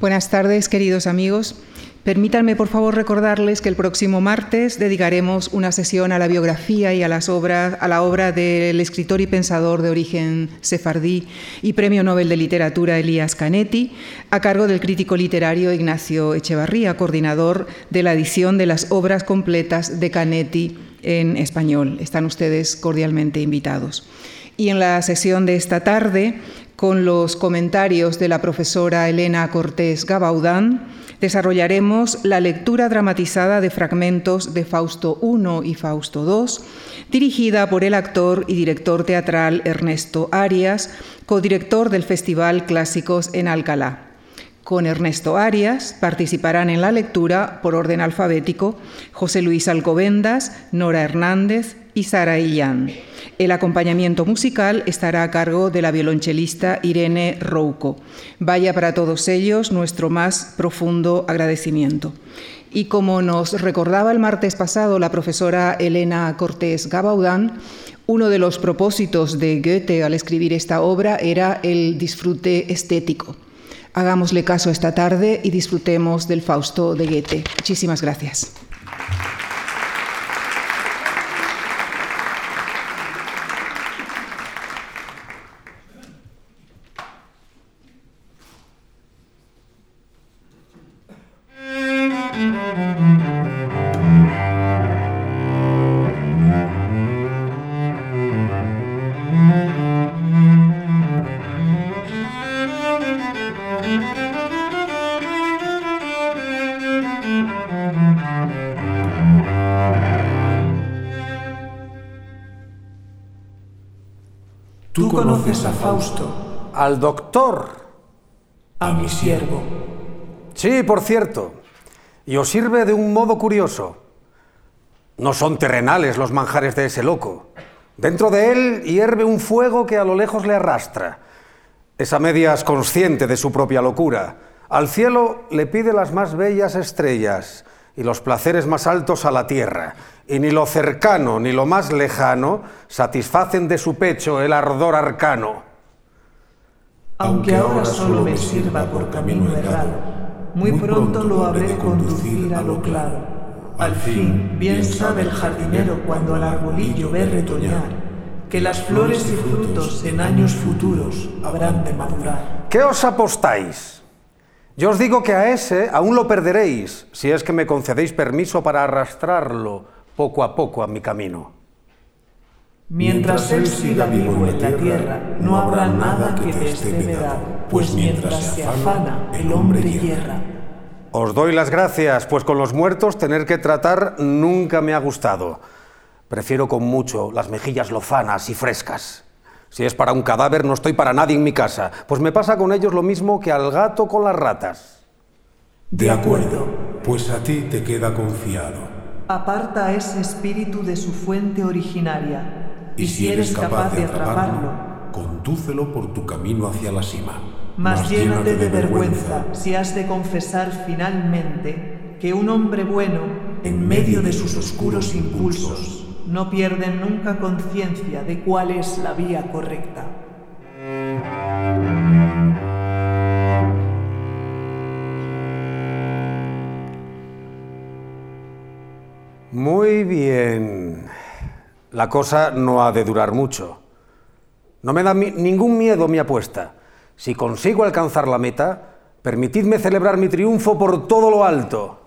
Buenas tardes, queridos amigos. Permítanme, por favor, recordarles que el próximo martes dedicaremos una sesión a la biografía y a, las obras, a la obra del escritor y pensador de origen sefardí y Premio Nobel de Literatura Elías Canetti, a cargo del crítico literario Ignacio Echevarría, coordinador de la edición de las obras completas de Canetti en español. Están ustedes cordialmente invitados. Y en la sesión de esta tarde con los comentarios de la profesora Elena Cortés Gabaudán, desarrollaremos la lectura dramatizada de fragmentos de Fausto I y Fausto II, dirigida por el actor y director teatral Ernesto Arias, codirector del Festival Clásicos en Alcalá. Con Ernesto Arias participarán en la lectura, por orden alfabético, José Luis Alcobendas, Nora Hernández y Sara Illán. El acompañamiento musical estará a cargo de la violonchelista Irene Rouco. Vaya para todos ellos nuestro más profundo agradecimiento. Y como nos recordaba el martes pasado la profesora Elena Cortés Gabaudán, uno de los propósitos de Goethe al escribir esta obra era el disfrute estético. Hagámosle caso esta tarde y disfrutemos del Fausto de Goethe. Muchísimas gracias. Al doctor. A mi siervo. Sí, por cierto. Y os sirve de un modo curioso. No son terrenales los manjares de ese loco. Dentro de él hierve un fuego que a lo lejos le arrastra. Esa medias consciente de su propia locura. Al cielo le pide las más bellas estrellas y los placeres más altos a la tierra, y ni lo cercano ni lo más lejano satisfacen de su pecho el ardor arcano. Aunque ahora solo me sirva por camino errado, muy pronto lo habré de conducir a lo claro. Al fin, bien sabe el jardinero cuando al arbolillo ve retoñar, que las flores y frutos en años futuros habrán de madurar. ¿Qué os apostáis? Yo os digo que a ese aún lo perderéis, si es que me concedéis permiso para arrastrarlo poco a poco a mi camino. Mientras él siga vivo en la tierra, no habrá nada que te esté vedado, pues mientras se afana, el hombre hierra. Os doy las gracias, pues con los muertos tener que tratar nunca me ha gustado. Prefiero con mucho las mejillas lozanas y frescas. Si es para un cadáver, no estoy para nadie en mi casa, pues me pasa con ellos lo mismo que al gato con las ratas. De acuerdo, pues a ti te queda confiado. Aparta ese espíritu de su fuente originaria, y, si eres capaz de atraparlo, condúcelo por tu camino hacia la cima. Mas llénate de vergüenza si has de confesar finalmente que un hombre bueno, en medio de sus oscuros impulsos, no pierden nunca conciencia de cuál es la vía correcta. Muy bien. La cosa no ha de durar mucho. No me da ningún miedo mi apuesta. Si consigo alcanzar la meta, permitidme celebrar mi triunfo por todo lo alto.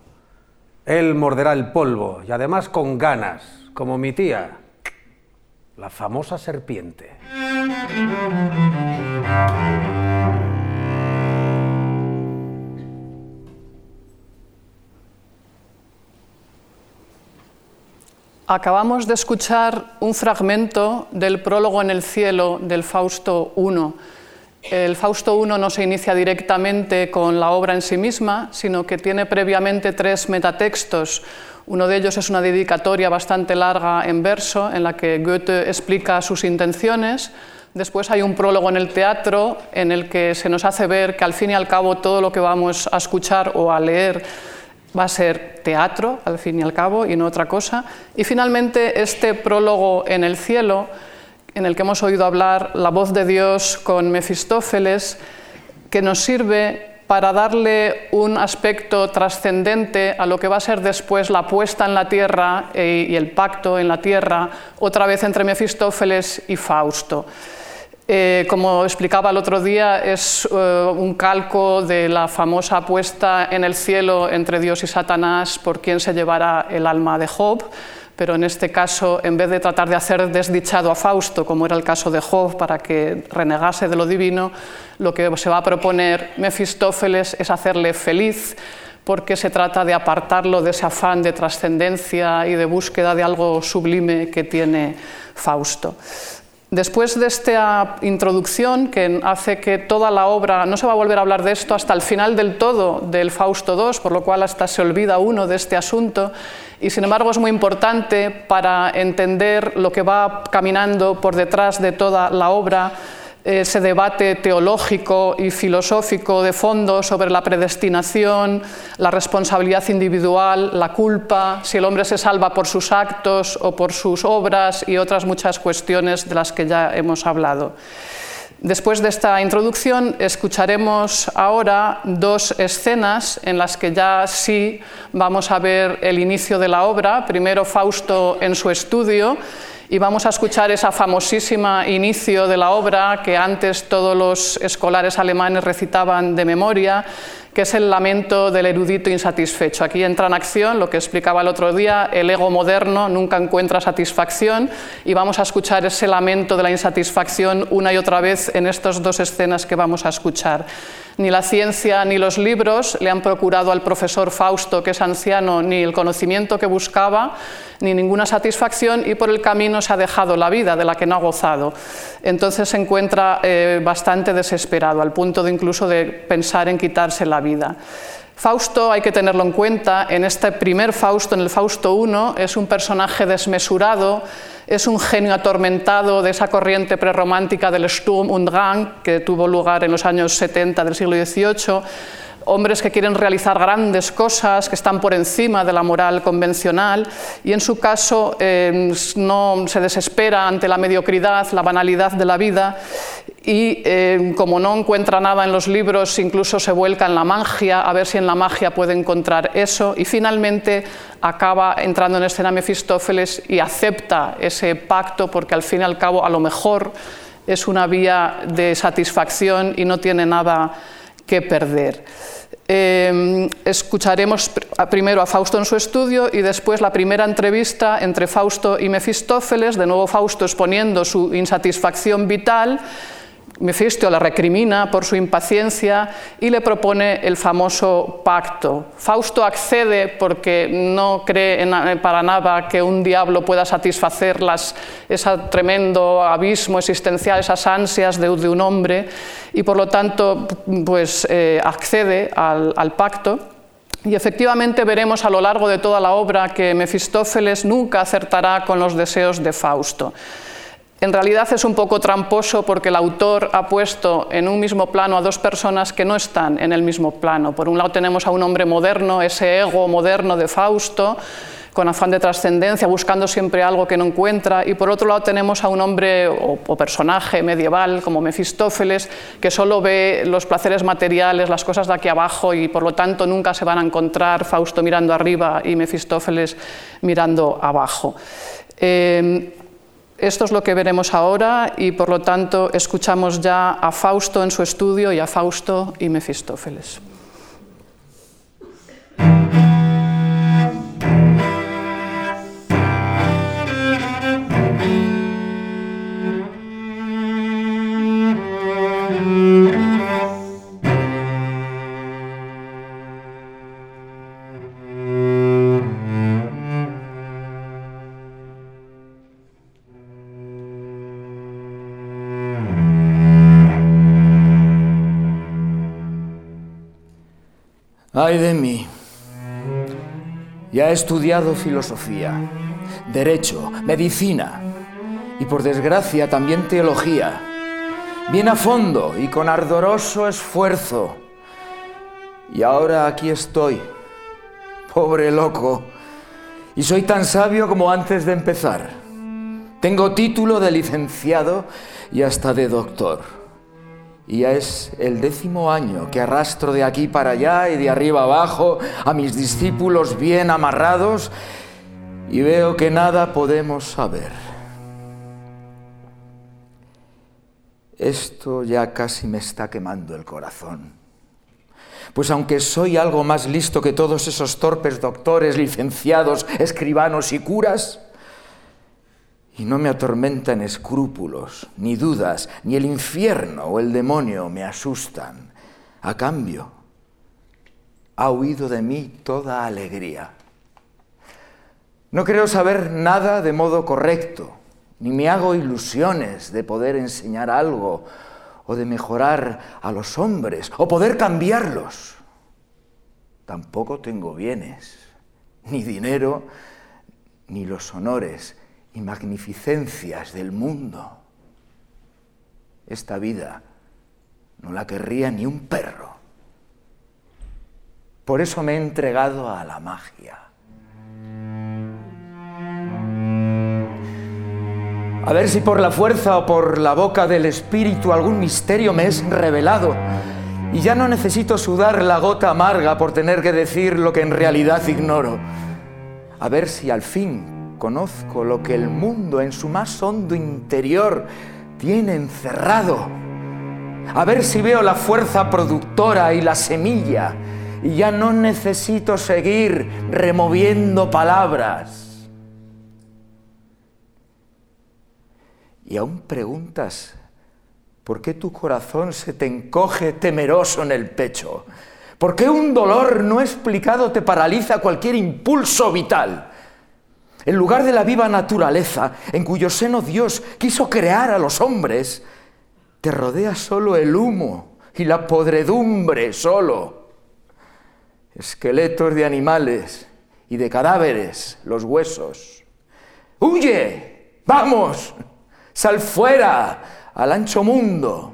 Él morderá el polvo y además con ganas como mi tía, la famosa serpiente. Acabamos de escuchar un fragmento del prólogo en el cielo del Fausto I. El Fausto I no se inicia directamente con la obra en sí misma, sino que tiene previamente tres metatextos uno de ellos es una dedicatoria bastante larga en verso en la que Goethe explica sus intenciones. Después hay un prólogo en el teatro en el que se nos hace ver que al fin y al cabo todo lo que vamos a escuchar o a leer va a ser teatro, al fin y al cabo, y no otra cosa. Y finalmente este prólogo en el cielo, en el que hemos oído hablar la voz de Dios con Mefistófeles, que nos sirve para darle un aspecto trascendente a lo que va a ser después la puesta en la tierra eh, y el pacto en la tierra, otra vez entre Mefistófeles y Fausto. Eh, como explicaba el otro día, es eh, un calco de la famosa puesta en el cielo entre Dios y Satanás por quién se llevará el alma de Job pero en este caso, en vez de tratar de hacer desdichado a Fausto, como era el caso de Job, para que renegase de lo divino, lo que se va a proponer Mefistófeles es hacerle feliz, porque se trata de apartarlo de ese afán de trascendencia y de búsqueda de algo sublime que tiene Fausto. Después de esta introducción que hace que toda la obra, no se va a volver a hablar de esto hasta el final del todo del Fausto II, por lo cual hasta se olvida uno de este asunto, y sin embargo es muy importante para entender lo que va caminando por detrás de toda la obra, ese debate teológico y filosófico de fondo sobre la predestinación, la responsabilidad individual, la culpa, si el hombre se salva por sus actos o por sus obras y otras muchas cuestiones de las que ya hemos hablado. Después de esta introducción, escucharemos ahora dos escenas en las que ya sí vamos a ver el inicio de la obra. Primero Fausto en su estudio y vamos a escuchar esa famosísima inicio de la obra que antes todos los escolares alemanes recitaban de memoria que es el lamento del erudito insatisfecho. Aquí entra en acción lo que explicaba el otro día, el ego moderno nunca encuentra satisfacción y vamos a escuchar ese lamento de la insatisfacción una y otra vez en estas dos escenas que vamos a escuchar. Ni la ciencia ni los libros le han procurado al profesor Fausto, que es anciano, ni el conocimiento que buscaba, ni ninguna satisfacción y por el camino se ha dejado la vida de la que no ha gozado. Entonces se encuentra eh, bastante desesperado, al punto de incluso de pensar en quitarse la vida. Fausto, hay que tenerlo en cuenta, en este primer Fausto, en el Fausto I, es un personaje desmesurado, es un genio atormentado de esa corriente prerromántica del Sturm und Drang que tuvo lugar en los años 70 del siglo XVIII, hombres que quieren realizar grandes cosas, que están por encima de la moral convencional y en su caso eh, no se desespera ante la mediocridad, la banalidad de la vida y eh, como no encuentra nada en los libros, incluso se vuelca en la magia, a ver si en la magia puede encontrar eso, y finalmente acaba entrando en escena Mefistófeles y acepta ese pacto porque al fin y al cabo a lo mejor es una vía de satisfacción y no tiene nada que perder. Eh, escucharemos primero a Fausto en su estudio y después la primera entrevista entre Fausto y Mefistófeles, de nuevo Fausto exponiendo su insatisfacción vital Mefisto la recrimina por su impaciencia y le propone el famoso pacto. Fausto accede porque no cree para nada que un diablo pueda satisfacer ese tremendo abismo existencial, esas ansias de, un hombre, y por lo tanto pues, eh, accede al, al pacto. Y efectivamente veremos a lo largo de toda la obra que Mefistófeles nunca acertará con los deseos de Fausto. En realidad es un poco tramposo porque el autor ha puesto en un mismo plano a dos personas que no están en el mismo plano. Por un lado tenemos a un hombre moderno, ese ego moderno de Fausto, con afán de trascendencia, buscando siempre algo que no encuentra, y por otro lado tenemos a un hombre o, personaje medieval como Mefistófeles, que solo ve los placeres materiales, las cosas de aquí abajo, y por lo tanto nunca se van a encontrar Fausto mirando arriba y Mefistófeles mirando abajo. Eh, esto es lo que veremos ahora y por lo tanto escuchamos ya a Fausto en su estudio y a Fausto y Mefistófeles. Ay de mí. Ya he estudiado filosofía, derecho, medicina y por desgracia también teología. Bien a fondo y con ardoroso esfuerzo. Y ahora aquí estoy, pobre loco, y soy tan sabio como antes de empezar. Tengo título de licenciado y hasta de doctor. Y ya es el décimo año que arrastro de aquí para allá y de arriba abajo a mis discípulos bien amarrados y veo que nada podemos saber. Esto ya casi me está quemando el corazón. Pues aunque soy algo más listo que todos esos torpes doctores, licenciados, escribanos y curas, y no me atormentan escrúpulos, ni dudas, ni el infierno o el demonio me asustan. A cambio, ha huido de mí toda alegría. No creo saber nada de modo correcto, ni me hago ilusiones de poder enseñar algo o de mejorar a los hombres o poder cambiarlos. Tampoco tengo bienes, ni dinero, ni los honores y magnificencias del mundo. Esta vida no la querría ni un perro. Por eso me he entregado a la magia. A ver si por la fuerza o por la boca del espíritu algún misterio me es revelado. Y ya no necesito sudar la gota amarga por tener que decir lo que en realidad ignoro. A ver si al fin conozco lo que el mundo en su más hondo interior tiene encerrado. A ver si veo la fuerza productora y la semilla y ya no necesito seguir removiendo palabras. Y aún preguntas, ¿por qué tu corazón se te encoge temeroso en el pecho? ¿Por qué un dolor no explicado te paraliza cualquier impulso vital? En lugar de la viva naturaleza en cuyo seno Dios quiso crear a los hombres, te rodea solo el humo y la podredumbre solo. Esqueletos de animales y de cadáveres, los huesos. ¡Huye! ¡Vamos! ¡Sal fuera al ancho mundo!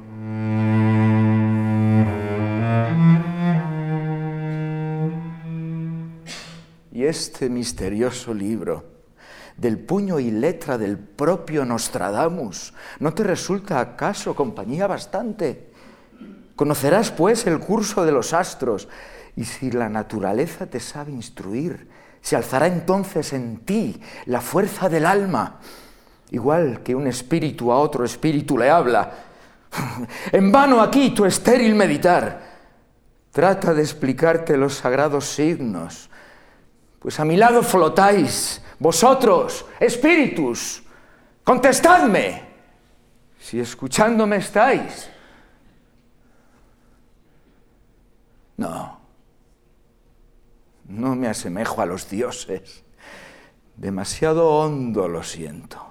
Y este misterioso libro del puño y letra del propio Nostradamus. ¿No te resulta acaso compañía bastante? Conocerás pues el curso de los astros y si la naturaleza te sabe instruir, se alzará entonces en ti la fuerza del alma, igual que un espíritu a otro espíritu le habla. En vano aquí tu estéril meditar. Trata de explicarte los sagrados signos, pues a mi lado flotáis vosotros, espíritus, contestadme, si escuchándome estáis. No, no me asemejo a los dioses. Demasiado hondo lo siento.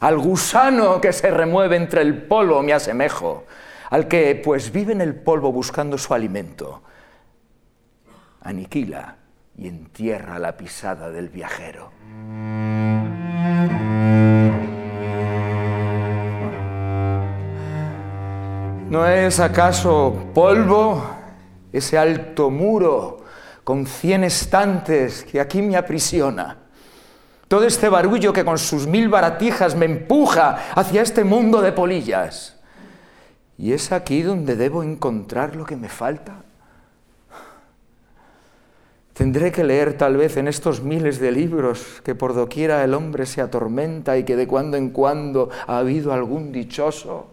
Al gusano que se remueve entre el polvo me asemejo, al que pues vive en el polvo buscando su alimento. Aniquila y entierra la pisada del viajero. ¿No es acaso polvo ese alto muro con cien estantes que aquí me aprisiona? Todo este barullo que con sus mil baratijas me empuja hacia este mundo de polillas. ¿Y es aquí donde debo encontrar lo que me falta? Tendré que leer tal vez en estos miles de libros que por doquiera el hombre se atormenta y que de cuando en cuando ha habido algún dichoso.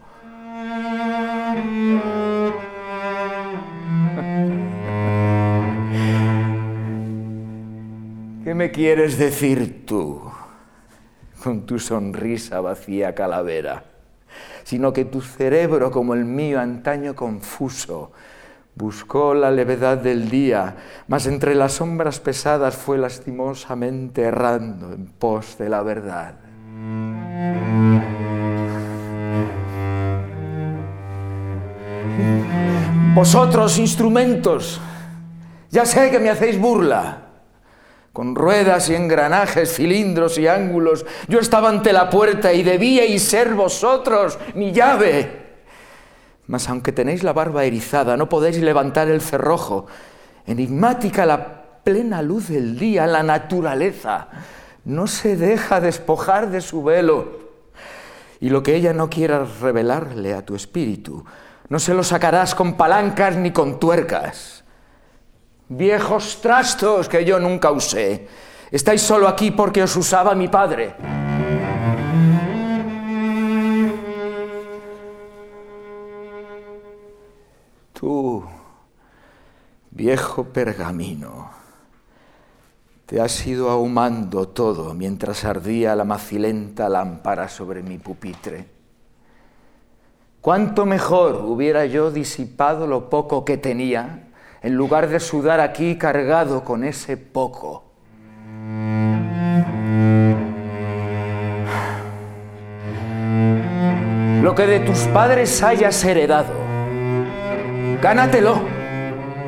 ¿Qué me quieres decir tú con tu sonrisa vacía calavera? Sino que tu cerebro, como el mío antaño confuso, Buscó la levedad del día, mas entre las sombras pesadas fue lastimosamente errando en pos de la verdad. Vosotros, instrumentos, ya sé que me hacéis burla. Con ruedas y engranajes, cilindros y ángulos, yo estaba ante la puerta y debíais ser vosotros mi llave. Mas aunque tenéis la barba erizada, no podéis levantar el cerrojo. Enigmática la plena luz del día, la naturaleza no se deja despojar de su velo. Y lo que ella no quiera revelarle a tu espíritu, No se lo sacarás con palancas ni con tuercas. Viejos trastos que yo nunca usé. Estáis solo aquí porque os usaba mi padre. Tú, viejo pergamino, te has ido ahumando todo mientras ardía la macilenta lámpara sobre mi pupitre. Cuánto mejor hubiera yo disipado lo poco que tenía en lugar de sudar aquí cargado con ese poco. Lo que de tus padres hayas heredado, gánatelo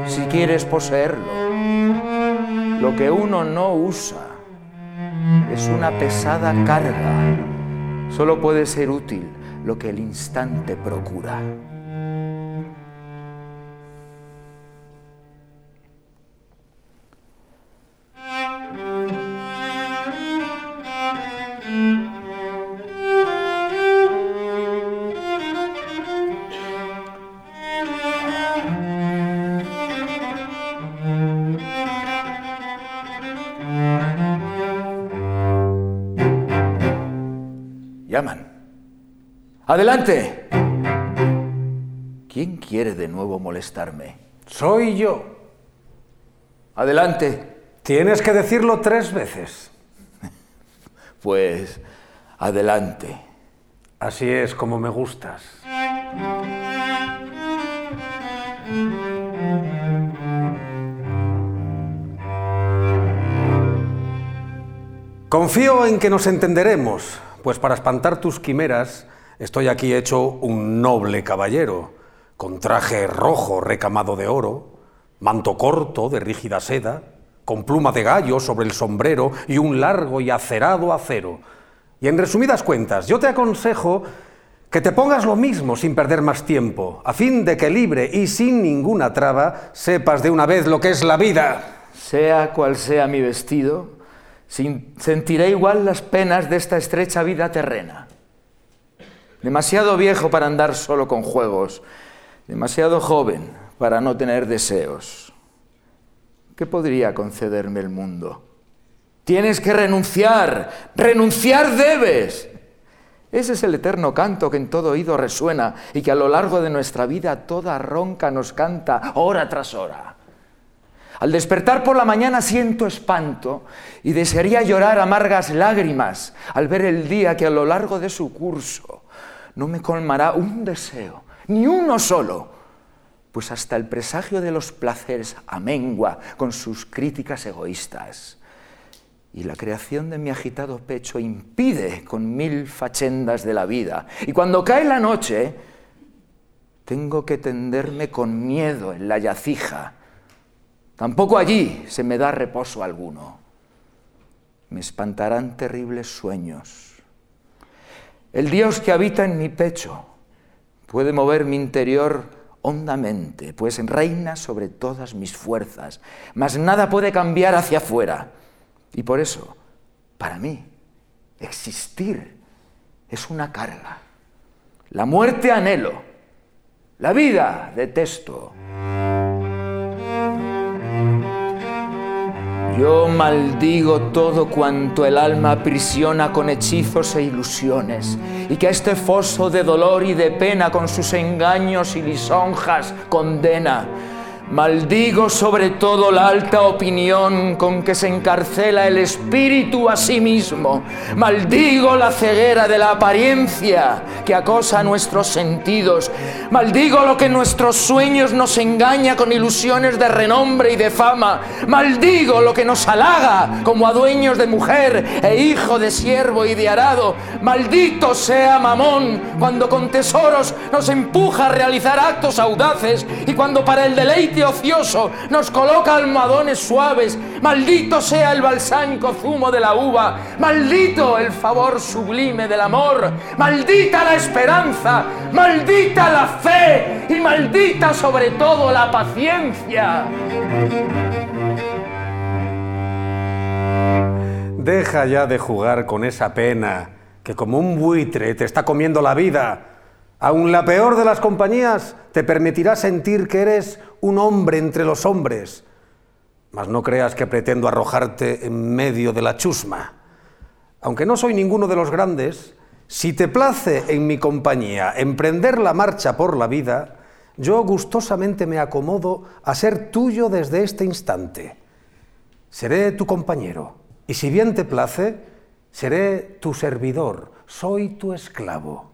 si quieres poseerlo. Lo que uno no usa es una pesada carga. Solo puede ser útil lo que el instante procura. Adelante. ¿Quién quiere de nuevo molestarme? Soy yo. Adelante. Tienes que decirlo tres veces. Pues adelante. Así es como me gustas. Confío en que nos entenderemos, pues para espantar tus quimeras estoy aquí hecho un noble caballero, con traje rojo recamado de oro, manto corto de rígida seda, con pluma de gallo sobre el sombrero y un largo y acerado acero. Y en resumidas cuentas, yo te aconsejo que te pongas lo mismo sin perder más tiempo, a fin de que libre y sin ninguna traba sepas de una vez lo que es la vida. Sea cual sea mi vestido, sentiré igual las penas de esta estrecha vida terrena. Demasiado viejo para andar solo con juegos, demasiado joven para no tener deseos. ¿Qué podría concederme el mundo? Tienes que renunciar, renunciar debes. Ese es el eterno canto que en todo oído resuena y que a lo largo de nuestra vida toda ronca nos canta hora tras hora. Al despertar por la mañana siento espanto y desearía llorar amargas lágrimas al ver el día que a lo largo de su curso no me colmará un deseo, ni uno solo, pues hasta el presagio de los placeres amengua con sus críticas egoístas. Y la creación de mi agitado pecho impide con mil fachendas de la vida. Y cuando cae la noche, tengo que tenderme con miedo en la yacija. Tampoco allí se me da reposo alguno. Me espantarán terribles sueños. El Dios que habita en mi pecho puede mover mi interior hondamente, pues reina sobre todas mis fuerzas, mas nada puede cambiar hacia afuera. Y por eso, para mí, existir es una carga. La muerte anhelo, la vida detesto. Yo maldigo todo cuanto el alma aprisiona con hechizos e ilusiones, y que este foso de dolor y de pena con sus engaños y lisonjas condena. Maldigo sobre todo la alta opinión con que se encarcela el espíritu a sí mismo. Maldigo la ceguera de la apariencia que acosa nuestros sentidos. Maldigo lo que nuestros sueños nos engaña con ilusiones de renombre y de fama. Maldigo lo que nos halaga como a dueños de mujer e hijo de siervo y de arado. Maldito sea Mamón cuando con tesoros nos empuja a realizar actos audaces y cuando para el deleite ocioso nos coloca almohadones suaves. Maldito sea el balsánico zumo de la uva. Maldito el favor sublime del amor. Maldita la esperanza. Maldita la fe. Y maldita sobre todo la paciencia. Deja ya de jugar con esa pena que como un buitre te está comiendo la vida. Aun la peor de las compañías te permitirá sentir que eres un hombre entre los hombres, mas no creas que pretendo arrojarte en medio de la chusma. Aunque no soy ninguno de los grandes, si te place en mi compañía emprender la marcha por la vida, yo gustosamente me acomodo a ser tuyo desde este instante. Seré tu compañero, y si bien te place, seré tu servidor, soy tu esclavo.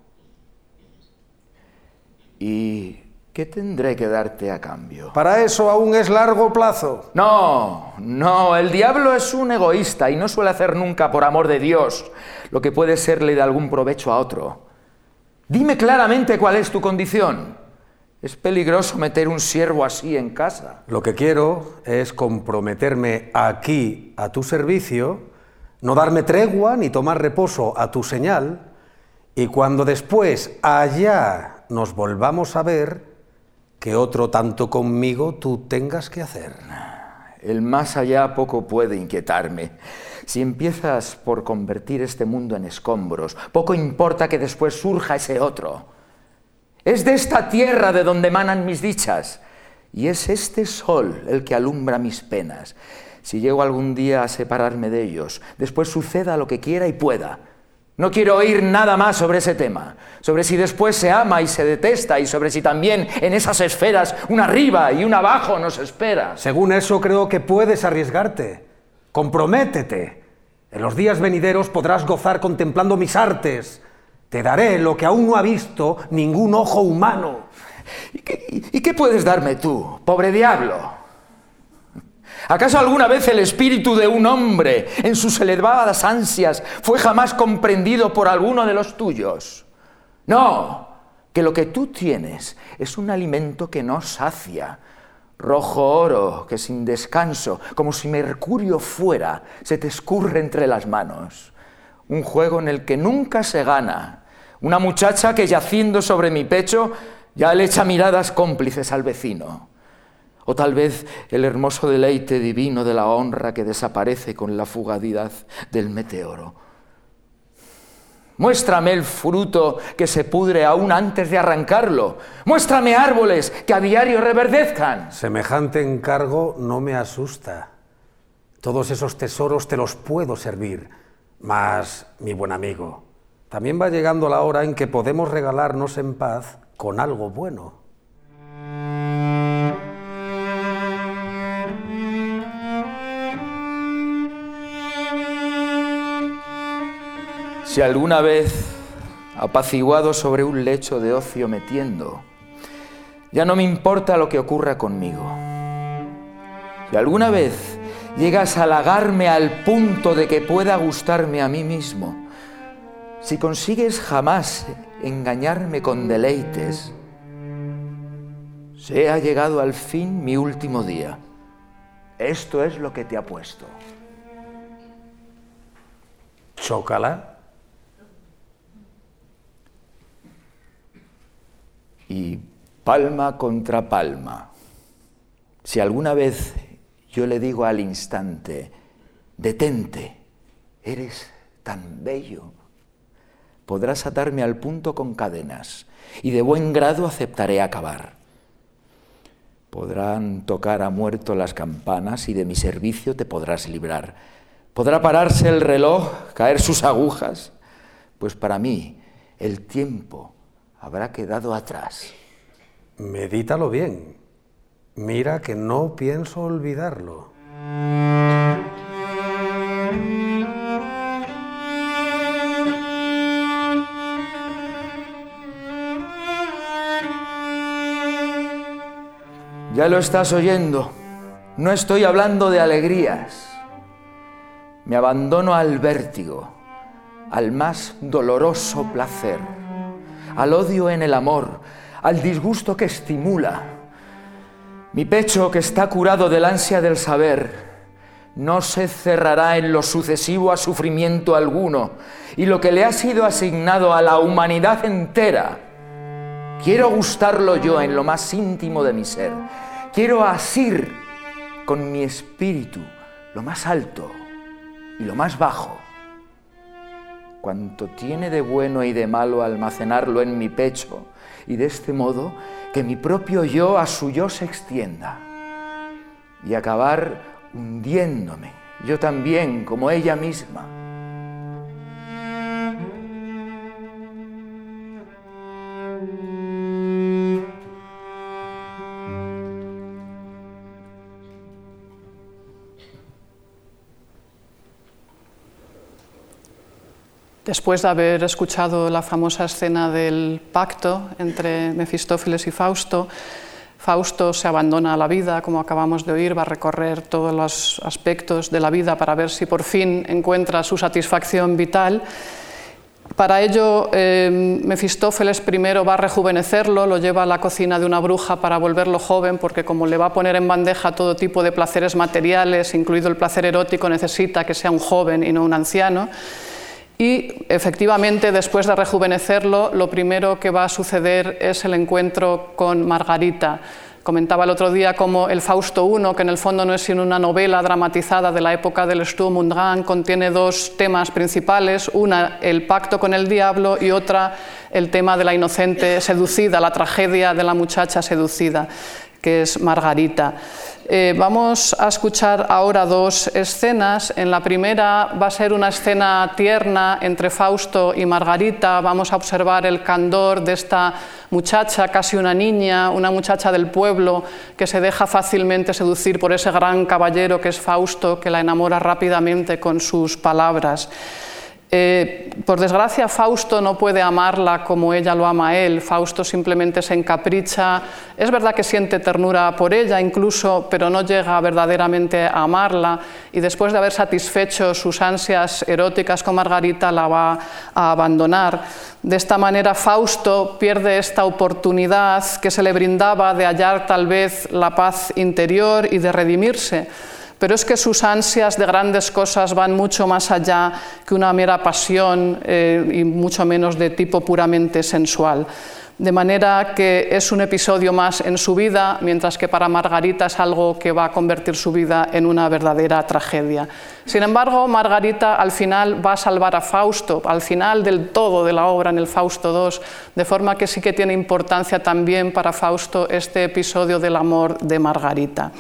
¿Y qué tendré que darte a cambio? Para eso aún es largo plazo. No, no, el diablo es un egoísta y no suele hacer nunca por amor de Dios lo que puede serle de algún provecho a otro. Dime claramente cuál es tu condición. Es peligroso meter un siervo así en casa. Lo que quiero es comprometerme aquí a tu servicio, no darme tregua ni tomar reposo a tu señal, y cuando después allá nos volvamos a ver, que otro tanto conmigo tú tengas que hacer. El más allá poco puede inquietarme. Si empiezas por convertir este mundo en escombros, poco importa que después surja ese otro. Es de esta tierra de donde emanan mis dichas, y es este sol el que alumbra mis penas. Si llego algún día a separarme de ellos, después suceda lo que quiera y pueda. No quiero oír nada más sobre ese tema, sobre si después se ama y se detesta y sobre si también en esas esferas un arriba y un abajo nos espera. Según eso creo que puedes arriesgarte. Comprométete. En los días venideros podrás gozar contemplando mis artes. Te daré lo que aún no ha visto ningún ojo humano. ¿Y qué, y qué puedes darme tú, pobre diablo? ¿Acaso alguna vez el espíritu de un hombre en sus elevadas ansias fue jamás comprendido por alguno de los tuyos? No, que lo que tú tienes es un alimento que no sacia, rojo oro que sin descanso, como si Mercurio fuera, se te escurre entre las manos. Un juego en el que nunca se gana. Una muchacha que yaciendo sobre mi pecho ya le echa miradas cómplices al vecino. O tal vez el hermoso deleite divino de la honra que desaparece con la fugadidad del meteoro. Muéstrame el fruto que se pudre aún antes de arrancarlo. Muéstrame árboles que a diario reverdezcan. Semejante encargo no me asusta. Todos esos tesoros te los puedo servir. Mas, mi buen amigo, también va llegando la hora en que podemos regalarnos en paz con algo bueno. Si alguna vez, apaciguado sobre un lecho de ocio metiendo, ya no me importa lo que ocurra conmigo. Si alguna vez llegas a halagarme al punto de que pueda gustarme a mí mismo, si consigues jamás engañarme con deleites, se ha llegado al fin mi último día. Esto es lo que te ha puesto. Chócala. Y palma contra palma. Si alguna vez yo le digo al instante, detente, eres tan bello, podrás atarme al punto con cadenas y de buen grado aceptaré acabar. Podrán tocar a muerto las campanas y de mi servicio te podrás librar. Podrá pararse el reloj, caer sus agujas, pues para mí el tiempo habrá quedado atrás. Medítalo bien. Mira que no pienso olvidarlo. Ya lo estás oyendo. No estoy hablando de alegrías. Me abandono al vértigo, al más doloroso placer al odio en el amor, al disgusto que estimula. Mi pecho, que está curado del ansia del saber, no se cerrará en lo sucesivo a sufrimiento alguno, y lo que le ha sido asignado a la humanidad entera, quiero gustarlo yo en lo más íntimo de mi ser. Quiero asir con mi espíritu lo más alto y lo más bajo. Cuanto tiene de bueno y de malo almacenarlo en mi pecho, y de este modo que mi propio yo a su yo se extienda, y acabar hundiéndome, yo también, como ella misma. Después de haber escuchado la famosa escena del pacto entre Mefistófeles y Fausto, Fausto se abandona a la vida, como acabamos de oír, va a recorrer todos los aspectos de la vida para ver si por fin encuentra su satisfacción vital. Para ello, eh, Mefistófeles primero va a rejuvenecerlo, lo lleva a la cocina de una bruja para volverlo joven, porque como le va a poner en bandeja todo tipo de placeres materiales, incluido el placer erótico, necesita que sea un joven y no un anciano. Y efectivamente, después de rejuvenecerlo, lo primero que va a suceder es el encuentro con Margarita. Comentaba el otro día como el Fausto I, que en el fondo no es sino una novela dramatizada de la época del Sturm und Drang, contiene dos temas principales, una el pacto con el diablo y otra el tema de la inocente seducida, la tragedia de la muchacha seducida, que es Margarita. Eh, vamos a escuchar ahora dos escenas. En la primera va a ser una escena tierna entre Fausto y Margarita. Vamos a observar el candor de esta muchacha, casi una niña, una muchacha del pueblo que se deja fácilmente seducir por ese gran caballero que es Fausto, que la enamora rápidamente con sus palabras. Eh, por desgracia, Fausto no puede amarla como ella lo ama a él. Fausto simplemente se encapricha. Es verdad que siente ternura por ella incluso, pero no llega verdaderamente a amarla. Y después de haber satisfecho sus ansias eróticas con Margarita, la va a abandonar. De esta manera, Fausto pierde esta oportunidad que se le brindaba de hallar tal vez la paz interior y de redimirse pero es que sus ansias de grandes cosas van mucho más allá que una mera pasión eh, y mucho menos de tipo puramente sensual. De manera que es un episodio más en su vida, mientras que para Margarita es algo que va a convertir su vida en una verdadera tragedia. Sin embargo, Margarita al final va a salvar a Fausto, al final del todo de la obra en el Fausto II, de forma que sí que tiene importancia también para Fausto este episodio del amor de Margarita.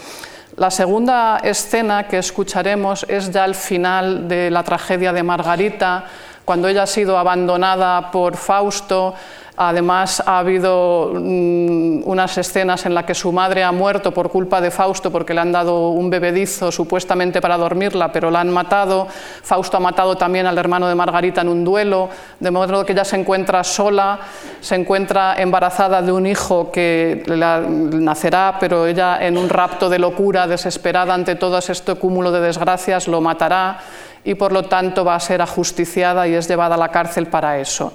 La segunda escena que escucharemos es ya el final de la tragedia de Margarita, cuando ella ha sido abandonada por Fausto, Además, ha habido mm, unas escenas en las que su madre ha muerto por culpa de Fausto porque le han dado un bebedizo supuestamente para dormirla, pero la han matado. Fausto ha matado también al hermano de Margarita en un duelo, de modo que ella se encuentra sola, se encuentra embarazada de un hijo que nacerá, pero ella en un rapto de locura, desesperada ante todo este cúmulo de desgracias, lo matará y por lo tanto va a ser ajusticiada y es llevada a la cárcel para eso.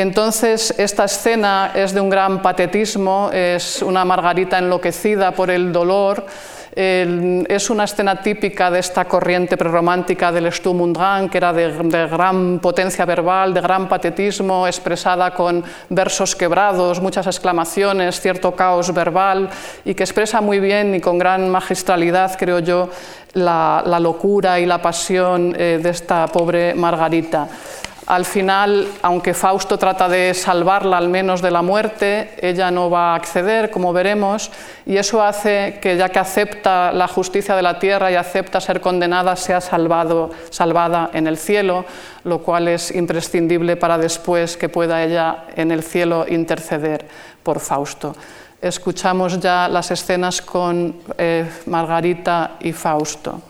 Entonces, esta escena es de un gran patetismo, es una Margarita enloquecida por el dolor, es una escena típica de esta corriente prerromántica del Sturm und Drang, que era de, gran potencia verbal, de gran patetismo, expresada con versos quebrados, muchas exclamaciones, cierto caos verbal, y que expresa muy bien y con gran magistralidad, creo yo, la, locura y la pasión eh, de esta pobre Margarita. Al final, aunque Fausto trata de salvarla al menos de la muerte, ella no va a acceder, como veremos, y eso hace que ya que acepta la justicia de la tierra y acepta ser condenada, sea salvado, salvada en el cielo, lo cual es imprescindible para después que pueda ella en el cielo interceder por Fausto. Escuchamos ya las escenas con eh, Margarita y Fausto.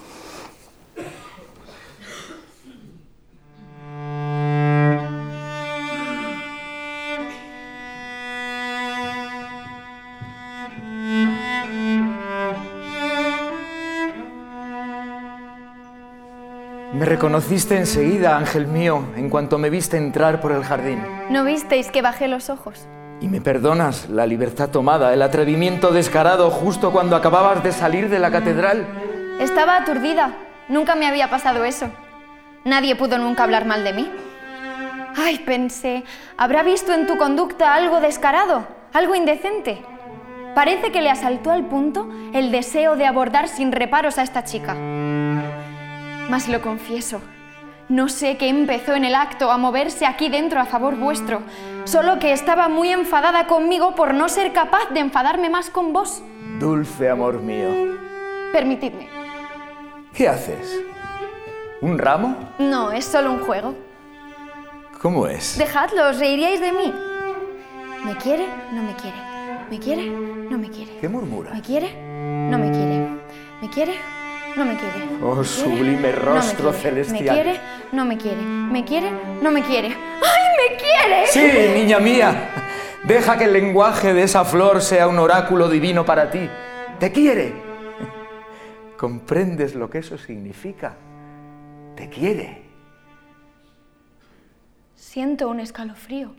Me reconociste enseguida, ángel mío, en cuanto me viste entrar por el jardín. ¿No visteis que bajé los ojos? Y me perdonas la libertad tomada, el atrevimiento descarado justo cuando acababas de salir de la catedral. Estaba aturdida. Nunca me había pasado eso. Nadie pudo nunca hablar mal de mí. Ay, pensé, ¿habrá visto en tu conducta algo descarado, algo indecente? Parece que le asaltó al punto el deseo de abordar sin reparos a esta chica. Mas lo confieso, No sé qué empezó en el acto a moverse aquí dentro a favor vuestro, solo que estaba muy enfadada conmigo por no ser capaz de enfadarme más con vos. Dulce amor mío. Permitidme. ¿Qué haces? ¿Un ramo? No, es solo un juego. ¿Cómo es? Dejadlo, os reiríais de mí. ¿Me quiere? No me quiere. ¿Me quiere? No me quiere. ¿Qué murmura? ¿Me quiere? No me quiere. ¿Me quiere? No me quiere. Oh, sublime rostro no celestial. ¿Me quiere? No me quiere. ¿Me quiere? No me quiere. ¡Ay, me quiere! Sí, niña mía. Deja que el lenguaje de esa flor sea un oráculo divino para ti. Te quiere. ¿Comprendes lo que eso significa? Te quiere. Siento un escalofrío.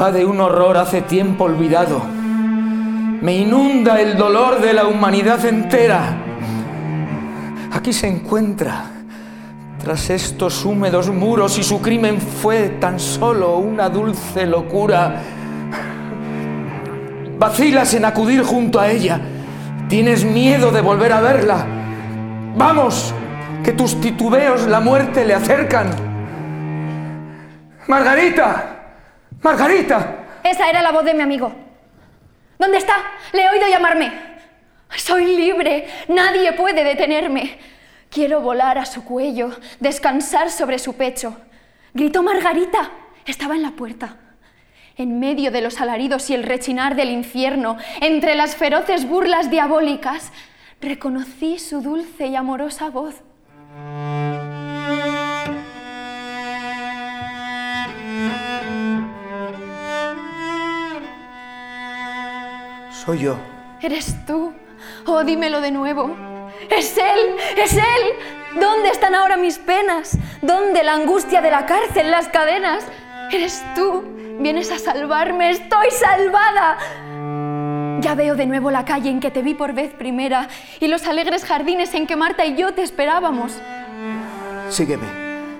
Invade un horror hace tiempo olvidado. Me inunda el dolor de la humanidad entera. Aquí se encuentra, tras estos húmedos muros, y su crimen fue tan solo una dulce locura. Vacilas en acudir junto a ella. Tienes miedo de volver a verla. Vamos, que tus titubeos la muerte le acercan. Margarita. Margarita. Esa era la voz de mi amigo. ¿Dónde está? Le he oído llamarme. Soy libre. Nadie puede detenerme. Quiero volar a su cuello, descansar sobre su pecho. Gritó Margarita. Estaba en la puerta. En medio de los alaridos y el rechinar del infierno, entre las feroces burlas diabólicas, reconocí su dulce y amorosa voz. Soy yo. ¿Eres tú? Oh, dímelo de nuevo. ¡Es él! ¡Es él! ¿Dónde están ahora mis penas? ¿Dónde la angustia de la cárcel, las cadenas? ¿Eres tú? ¿Vienes a salvarme? ¡Estoy salvada! Ya veo de nuevo la calle en que te vi por vez primera y los alegres jardines en que Marta y yo te esperábamos. Sígueme.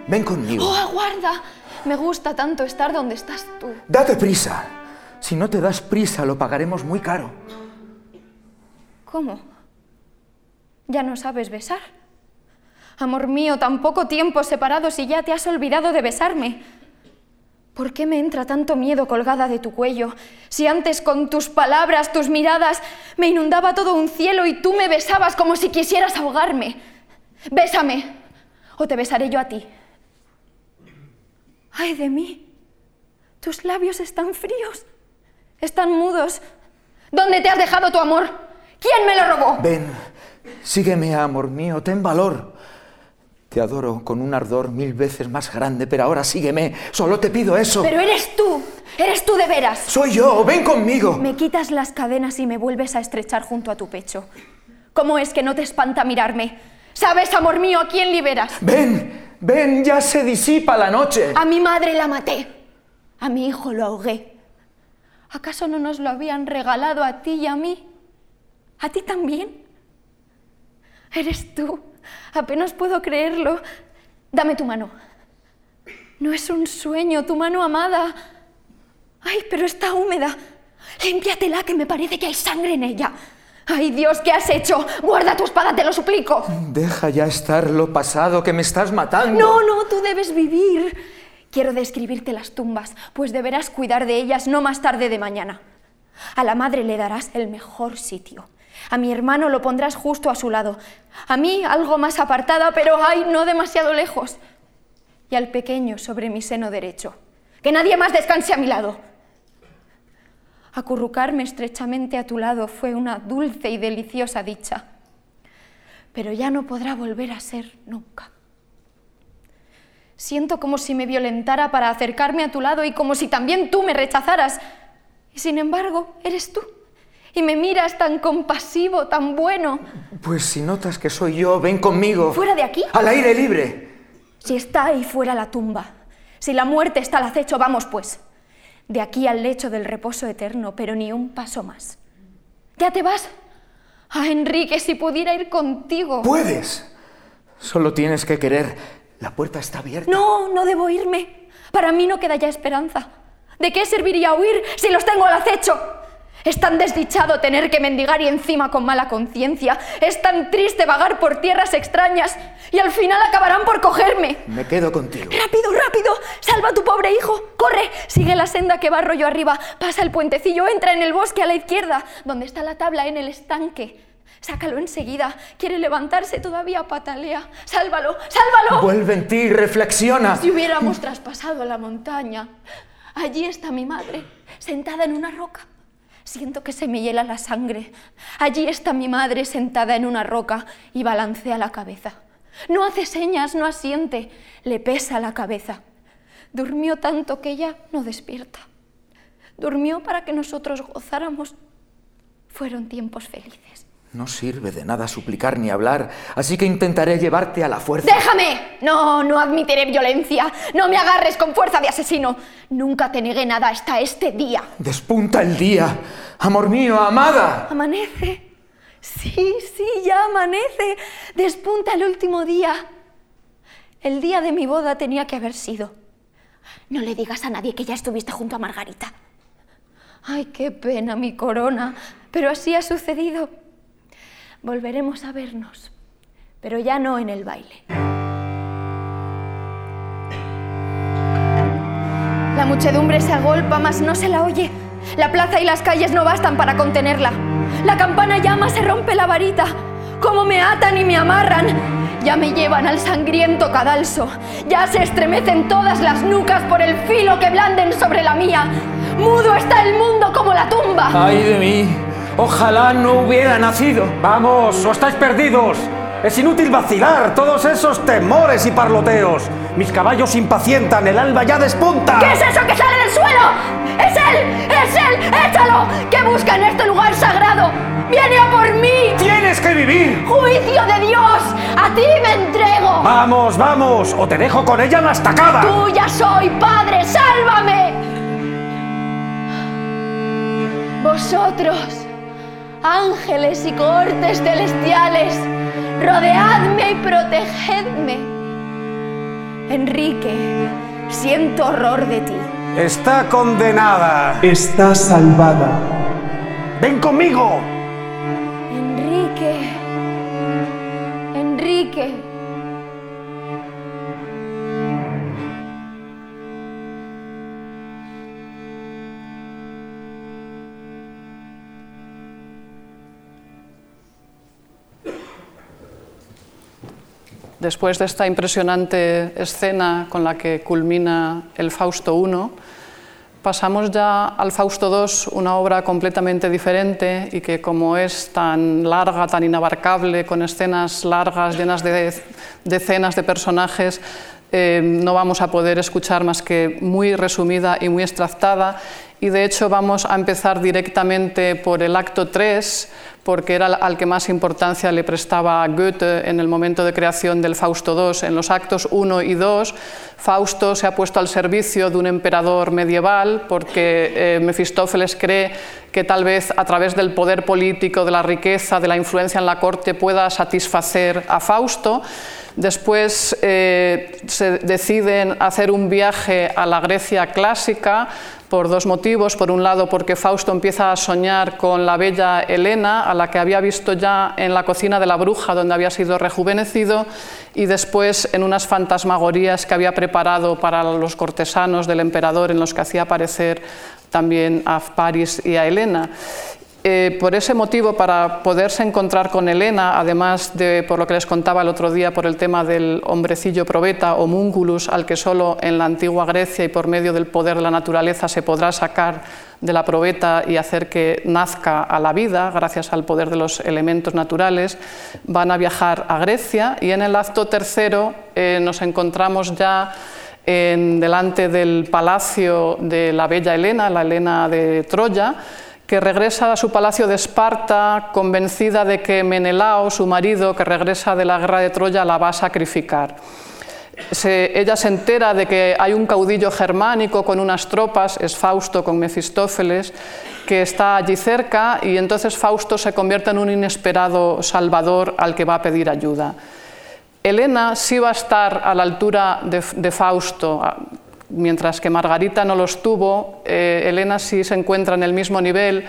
Ven conmigo. ¡Oh, aguarda! Me gusta tanto estar donde estás tú. Date prisa. Si no te das prisa, lo pagaremos muy caro. ¿Cómo? ¿Ya no sabes besar? Amor mío, tan poco tiempo separados y ya te has olvidado de besarme. ¿Por qué me entra tanto miedo colgada de tu cuello? Si antes con tus palabras, tus miradas, me inundaba todo un cielo y tú me besabas como si quisieras ahogarme. Bésame, o te besaré yo a ti. ¡Ay de mí! Tus labios están fríos, están mudos. ¿Dónde te has dejado tu amor? ¿Quién me lo robó? Ven, sígueme, amor mío, ten valor. Te adoro con un ardor mil veces más grande, pero ahora sígueme, solo te pido eso. Pero eres tú, eres tú de veras. Soy yo, ven conmigo. Me quitas las cadenas y me vuelves a estrechar junto a tu pecho. ¿Cómo es que no te espanta mirarme? ¿Sabes, amor mío, a quién liberas? Ven, ven, ya se disipa la noche. A mi madre la maté. A mi hijo lo ahogué. ¿Acaso no nos lo habían regalado a ti y a mí? ¿A ti también? Eres tú. Apenas puedo creerlo. Dame tu mano. No es un sueño, tu mano amada. Ay, pero está húmeda. Límpiatela, que me parece que hay sangre en ella. Ay, Dios, ¿qué has hecho? Guarda tu espada, te lo suplico. Deja ya estar lo pasado, que me estás matando. No, no, tú debes vivir. Quiero describirte las tumbas, pues deberás cuidar de ellas no más tarde de mañana. A la madre le darás el mejor sitio. A mi hermano lo pondrás justo a su lado. A mí algo más apartada, pero ay, no demasiado lejos. Y al pequeño sobre mi seno derecho. Que nadie más descanse a mi lado. Acurrucarme estrechamente a tu lado fue una dulce y deliciosa dicha. Pero ya no podrá volver a ser nunca. Siento como si me violentara para acercarme a tu lado y como si también tú me rechazaras. Y sin embargo, eres tú. Y me miras tan compasivo, tan bueno. Pues si notas que soy yo, ven conmigo. ¿Fuera de aquí? Al aire libre. Si está ahí fuera la tumba, si la muerte está al acecho, vamos pues. De aquí al lecho del reposo eterno, pero ni un paso más. ¿Ya te vas? Ah, Enrique, si pudiera ir contigo. Puedes. Solo tienes que querer. La puerta está abierta. No, no debo irme. Para mí no queda ya esperanza. ¿De qué serviría huir si los tengo al acecho? Es tan desdichado tener que mendigar y encima con mala conciencia. Es tan triste vagar por tierras extrañas y al final acabarán por cogerme. Me quedo contigo. Rápido, rápido. Salva a tu pobre hijo. Corre. Sigue la senda que va rollo arriba. Pasa el puentecillo. Entra en el bosque a la izquierda, donde está la tabla en el estanque. Sácalo enseguida. Quiere levantarse, todavía patalea. Sálvalo, sálvalo. Vuelve en ti, reflexiona. Si hubiéramos traspasado la montaña. Allí está mi madre, sentada en una roca. Siento que se me hiela la sangre. Allí está mi madre sentada en una roca y balancea la cabeza. No hace señas, no asiente, le pesa la cabeza. Durmió tanto que ella no despierta. Durmió para que nosotros gozáramos. Fueron tiempos felices. No sirve de nada suplicar ni hablar, así que intentaré llevarte a la fuerza. ¡Déjame! No, no admitiré violencia. No me agarres con fuerza de asesino. Nunca te negué nada hasta este día. Despunta el día. Amor mío, amada. Amanece. Sí, sí, ya amanece. Despunta el último día. El día de mi boda tenía que haber sido. No le digas a nadie que ya estuviste junto a Margarita. Ay, qué pena, mi corona. Pero así ha sucedido volveremos a vernos, pero ya no en el baile. La muchedumbre se agolpa, mas no se la oye. La plaza y las calles no bastan para contenerla. La campana llama, se rompe la varita. Cómo me atan y me amarran. Ya me llevan al sangriento cadalso. Ya se estremecen todas las nucas por el filo que blanden sobre la mía. Mudo está el mundo como la tumba. ¡Ay de mí! Ojalá no hubiera nacido. Vamos, o estáis perdidos. Es inútil vacilar todos esos temores y parloteos. Mis caballos impacientan, el alba ya despunta. ¿Qué es eso que sale del suelo? ¡Es él! ¡Es él! ¡Échalo! ¿Qué busca en este lugar sagrado? ¡Viene a por mí! ¡Tienes que vivir! ¡Juicio de Dios! ¡A ti me entrego! Vamos, vamos, o te dejo con ella en la estacada. ¡Tuya soy, Padre! ¡Sálvame! Vosotros ángeles y cohortes celestiales, rodeadme y protegedme. Enrique, siento horror de ti. Está condenada. Está salvada. Ven conmigo. Enrique, Enrique. Después de esta impresionante escena con la que culmina el Fausto I, pasamos ya al Fausto II, una obra completamente diferente y que como es tan larga, tan inabarcable, con escenas largas, llenas de decenas de personajes, eh, no vamos a poder escuchar más que muy resumida y muy extractada. Y de hecho vamos a empezar directamente por el acto 3, porque era al que más importancia le prestaba Goethe en el momento de creación del Fausto II. En los actos 1 y 2, Fausto se ha puesto al servicio de un emperador medieval porque eh, Mefistófeles cree que tal vez a través del poder político, de la riqueza, de la influencia en la corte pueda satisfacer a Fausto. Después eh, se deciden hacer un viaje a la Grecia clásica por dos motivos. Por un lado, porque Fausto empieza a soñar con la bella Helena, a la que había visto ya en la cocina de la bruja, donde había sido rejuvenecido, y después en unas fantasmagorías que había preparado para los cortesanos del emperador, en los que hacía aparecer también a París y a Helena. Eh, por ese motivo, para poderse encontrar con Helena, además de por lo que les contaba el otro día, por el tema del hombrecillo probeta o múngulus, al que solo en la antigua Grecia y por medio del poder de la naturaleza se podrá sacar de la probeta y hacer que nazca a la vida, gracias al poder de los elementos naturales, van a viajar a Grecia y en el acto tercero eh, nos encontramos ya en, delante del palacio de la bella Helena, la Helena de Troya, que regresa a su palacio de Esparta convencida de que Menelao, su marido, que regresa de la guerra de Troya, la va a sacrificar. ella se entera de que hay un caudillo germánico con unas tropas, es Fausto con Mefistófeles, que está allí cerca y entonces Fausto se convierte en un inesperado salvador al que va a pedir ayuda. Elena sí va a estar a la altura de, Fausto, mientras que Margarita no lo estuvo, eh, Elena sí se encuentra en el mismo nivel,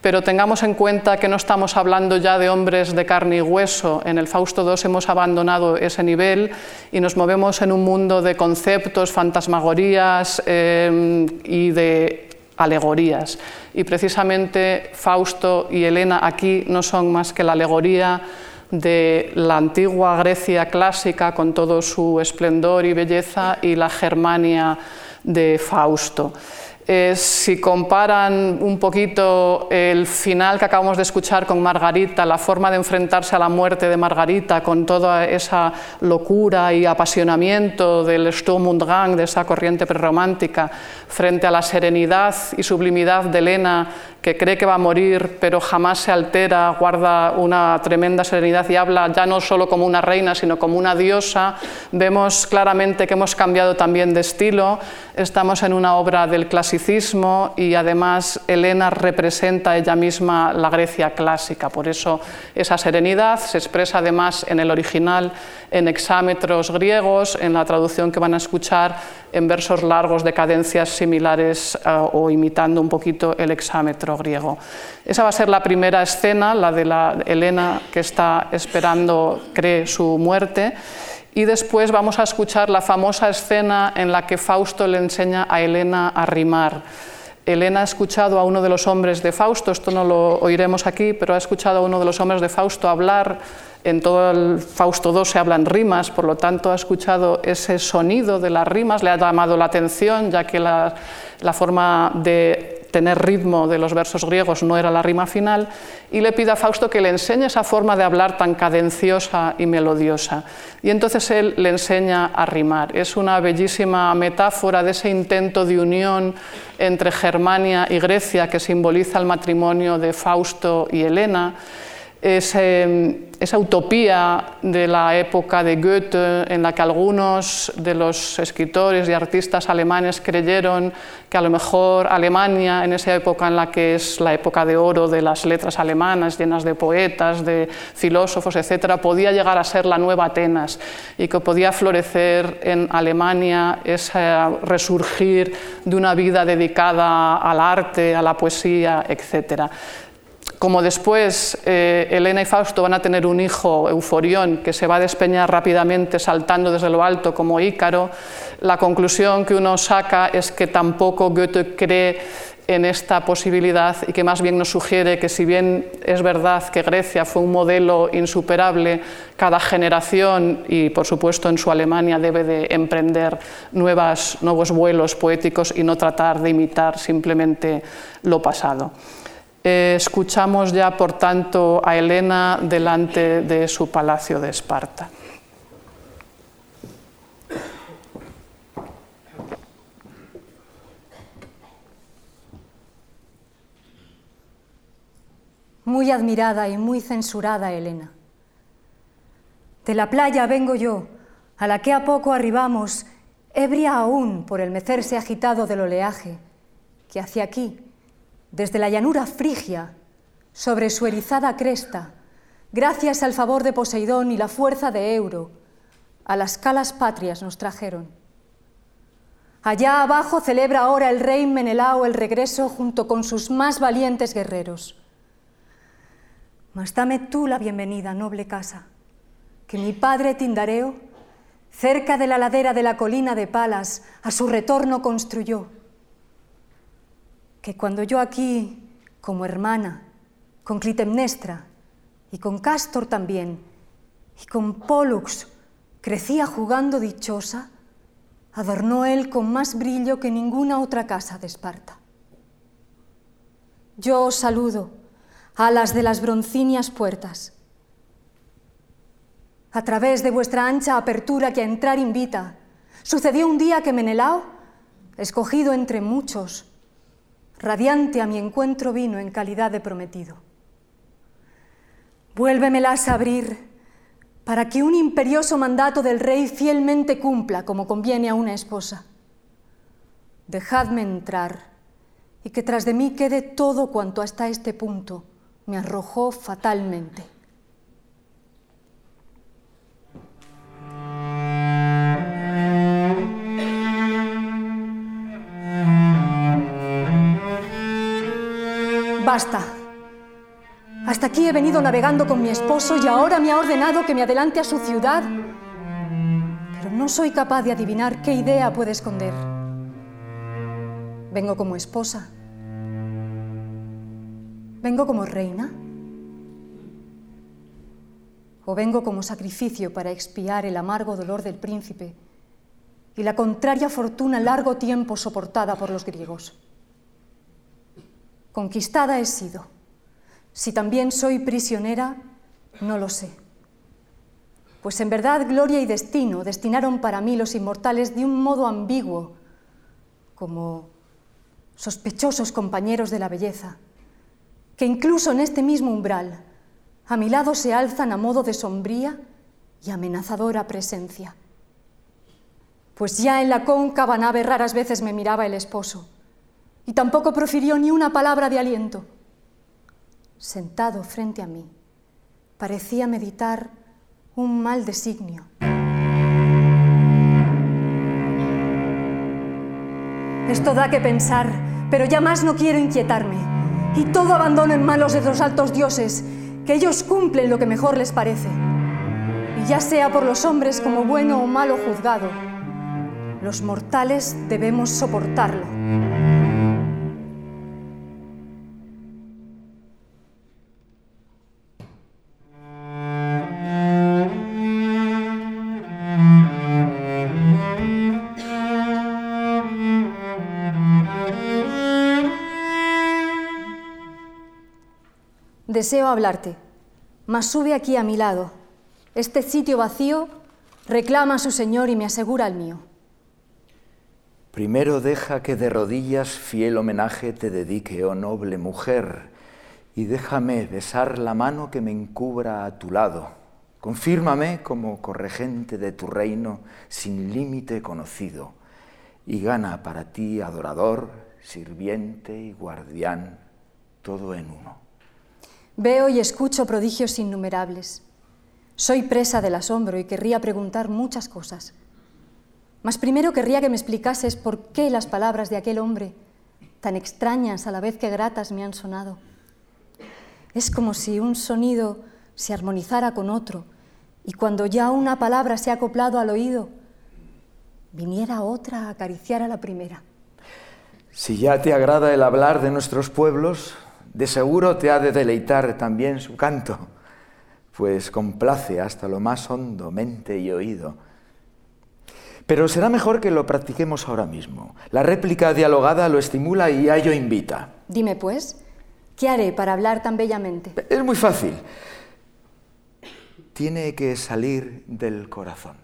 pero tengamos en cuenta que no estamos hablando ya de hombres de carne y hueso. En el Fausto II hemos abandonado ese nivel y nos movemos en un mundo de conceptos, fantasmagorías eh, y de alegorías. Y precisamente Fausto y Elena aquí no son más que la alegoría de la antigua Grecia clásica con todo su esplendor y belleza y la Germania de Fausto. Eh, si comparan un poquito el final que acabamos de escuchar con Margarita, la forma de enfrentarse a la muerte de Margarita con toda esa locura y apasionamiento del Sturm und Drang, de esa corriente prerromántica, frente a la serenidad y sublimidad de Elena que cree que va a morir, pero jamás se altera, guarda una tremenda serenidad y habla ya no solo como una reina, sino como una diosa, vemos claramente que hemos cambiado también de estilo. Estamos en una obra del clasicismo y además Elena representa ella misma la Grecia clásica, por eso esa serenidad se expresa además en el original en hexámetros griegos, en la traducción que van a escuchar en versos largos de cadencias similares eh, o imitando un poquito el hexámetro griego. Esa va a ser la primera escena, la de la Helena que está esperando, cree, su muerte. Y después vamos a escuchar la famosa escena en la que Fausto le enseña a Helena a rimar. Helena ha escuchado a uno de los hombres de Fausto, esto no lo oiremos aquí, pero ha escuchado a uno de los hombres de Fausto hablar. En todo el Fausto II se hablan rimas, por lo tanto ha escuchado ese sonido de las rimas, le ha llamado la atención, ya que la, forma de tener ritmo de los versos griegos no era la rima final, y le pide a Fausto que le enseñe esa forma de hablar tan cadenciosa y melodiosa. Y entonces él le enseña a rimar. Es una bellísima metáfora de ese intento de unión entre Germania y Grecia que simboliza el matrimonio de Fausto y Helena esa utopía de la época de Goethe en la que algunos de los escritores y artistas alemanes creyeron que a lo mejor Alemania, en esa época en la que es la época de oro de las letras alemanas, llenas de poetas, de filósofos, etc., podía llegar a ser la nueva Atenas y que podía florecer en Alemania ese resurgir de una vida dedicada al arte, a la poesía, etc como después eh, Elena y Fausto van a tener un hijo, Euforión, que se va a despeñar rápidamente saltando desde lo alto como Ícaro, la conclusión que uno saca es que tampoco Goethe cree en esta posibilidad y que más bien nos sugiere que si bien es verdad que Grecia fue un modelo insuperable, cada generación y por supuesto en su Alemania debe de emprender nuevos vuelos poéticos y no tratar de imitar simplemente lo pasado. Eh, escuchamos ya, por tanto, a Helena delante de su palacio de Esparta. Muy admirada y muy censurada Helena. De la playa vengo yo, a la que a poco arribamos, ebria aún por el mecerse agitado del oleaje, que hacia aquí, desde la llanura frigia, sobre su erizada cresta, gracias al favor de Poseidón y la fuerza de Euro, a las calas patrias nos trajeron. Allá abajo celebra ahora el rey Menelao el regreso junto con sus más valientes guerreros. Mas dame tú la bienvenida, noble casa, que mi padre Tindareo, cerca de la ladera de la colina de Palas, a su retorno construyó que cuando yo aquí, como hermana, con Clitemnestra y con Castor también, y con Pollux, crecía jugando dichosa, adornó él con más brillo que ninguna otra casa de Esparta. Yo os saludo, a las de las broncíneas puertas. A través de vuestra ancha apertura que a entrar invita, sucedió un día que Menelao, escogido entre muchos, radiante a mi encuentro vino en calidad de prometido. Vuélvemelas a abrir para que un imperioso mandato del rey fielmente cumpla como conviene a una esposa. Dejadme entrar y que tras de mí quede todo cuanto hasta este punto me arrojó fatalmente. Basta. Hasta aquí he venido navegando con mi esposo y ahora me ha ordenado que me adelante a su ciudad. Pero no soy capaz de adivinar qué idea puede esconder. Vengo como esposa. ¿Vengo como reina? ¿O vengo como sacrificio para expiar el amargo dolor del príncipe y la contraria fortuna largo tiempo soportada por los griegos? Conquistada he sido. Si también soy prisionera, no lo sé. Pues en verdad gloria y destino destinaron para mí los inmortales de un modo ambiguo, como sospechosos compañeros de la belleza, que incluso en este mismo umbral a mi lado se alzan a modo de sombría y amenazadora presencia. Pues ya en la cóncava nave raras veces me miraba el esposo, y tampoco profirió ni una palabra de aliento. Sentado frente a mí, parecía meditar un mal designio. Esto da que pensar, pero ya más no quiero inquietarme, y todo abandono en manos de los altos dioses, que ellos cumplen lo que mejor les parece, y ya sea por los hombres como bueno o malo juzgado, los mortales debemos soportarlo. Deseo hablarte, mas sube aquí a mi lado. Este sitio vacío reclama a su Señor y me asegura el mío. Primero deja que de rodillas fiel homenaje te dedique, oh noble mujer, y déjame besar la mano que me encubra a tu lado. Confírmame como corregente de tu reino sin límite conocido, y gana para ti adorador, sirviente y guardián, todo en uno. Veo y escucho prodigios innumerables. Soy presa del asombro y querría preguntar muchas cosas. Mas primero querría que me explicases por qué las palabras de aquel hombre, tan extrañas a la vez que gratas, me han sonado. Es como si un sonido se armonizara con otro y cuando ya una palabra se ha acoplado al oído, viniera otra a acariciar a la primera. Si ya te agrada el hablar de nuestros pueblos, de seguro te ha de deleitar también su canto, pues complace hasta lo más hondo mente y oído. Pero será mejor que lo practiquemos ahora mismo. La réplica dialogada lo estimula y a ello invita. Dime, pues, ¿qué haré para hablar tan bellamente? Es muy fácil. Tiene que salir del corazón.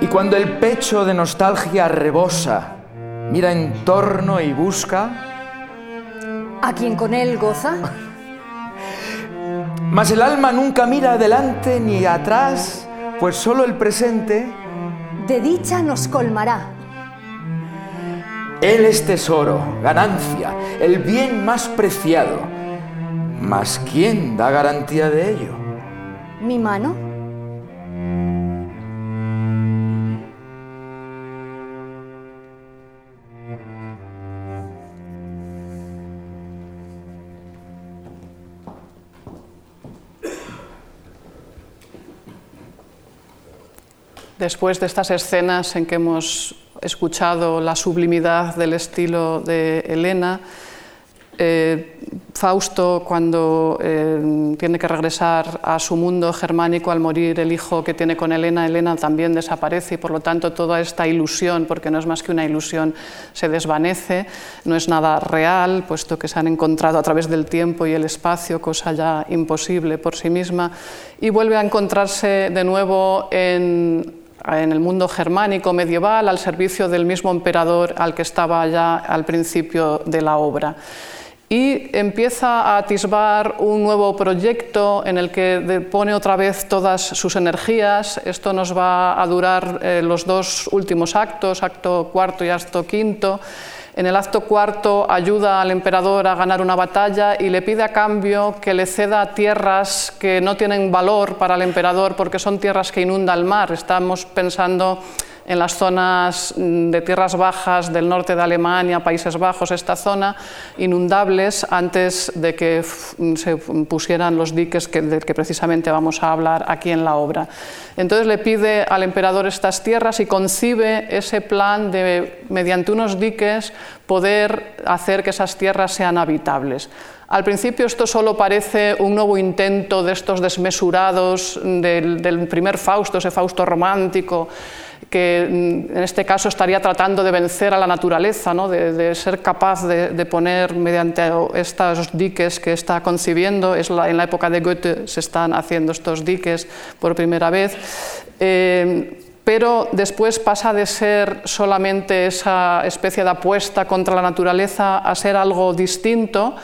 Y cuando el pecho de nostalgia rebosa, mira en torno y busca. ¿A quien con él goza? Mas el alma nunca mira adelante ni atrás, pues solo el presente. De dicha nos colmará. Él es tesoro, ganancia, el bien más preciado. Mas ¿quién da garantía de ello? ¿Mi mano? Después de estas escenas en que hemos escuchado la sublimidad del estilo de Elena, eh, Fausto, cuando eh, tiene que regresar a su mundo germánico al morir el hijo que tiene con Elena, Elena también desaparece y por lo tanto toda esta ilusión, porque no es más que una ilusión, se desvanece, no es nada real, puesto que se han encontrado a través del tiempo y el espacio, cosa ya imposible por sí misma, y vuelve a encontrarse de nuevo en en el mundo germánico medieval al servicio del mismo emperador al que estaba ya al principio de la obra. Y empieza a atisbar un nuevo proyecto en el que pone otra vez todas sus energías. Esto nos va a durar eh, los dos últimos actos, acto cuarto y acto quinto en el acto cuarto ayuda al emperador a ganar una batalla y le pide a cambio que le ceda tierras que no tienen valor para el emperador porque son tierras que inunda el mar. Estamos pensando en las zonas mm, de tierras bajas del norte de Alemania, Países Bajos, esta zona, inundables antes de que se pusieran los diques que, de que precisamente vamos a hablar aquí en la obra. Entonces le pide al emperador estas tierras y concibe ese plan de, mediante unos diques, poder hacer que esas tierras sean habitables. Al principio esto solo parece un nuevo intento de estos desmesurados del, primer Fausto, ese Fausto romántico, que mm, en este caso estaría tratando de vencer a la naturaleza, ¿no? de, ser capaz de, poner mediante estos diques que está concibiendo, es en la época de Goethe se están haciendo estos diques por primera vez. Eh, pero después pasa de ser solamente esa especie de apuesta contra la naturaleza a ser algo distinto,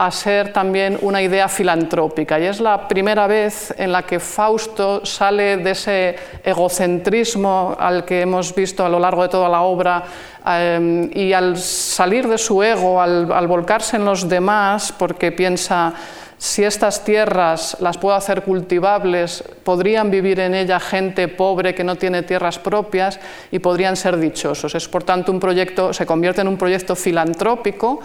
a ser también una idea filantrópica. Y es la primera vez en la que Fausto sale de ese egocentrismo al que hemos visto a lo largo de toda la obra eh, y al salir de su ego, al volcarse en los demás, porque piensa si estas tierras las puedo hacer cultivables, podrían vivir en ella gente pobre que no tiene tierras propias y podrían ser dichosos. Es por tanto un proyecto, se convierte en un proyecto filantrópico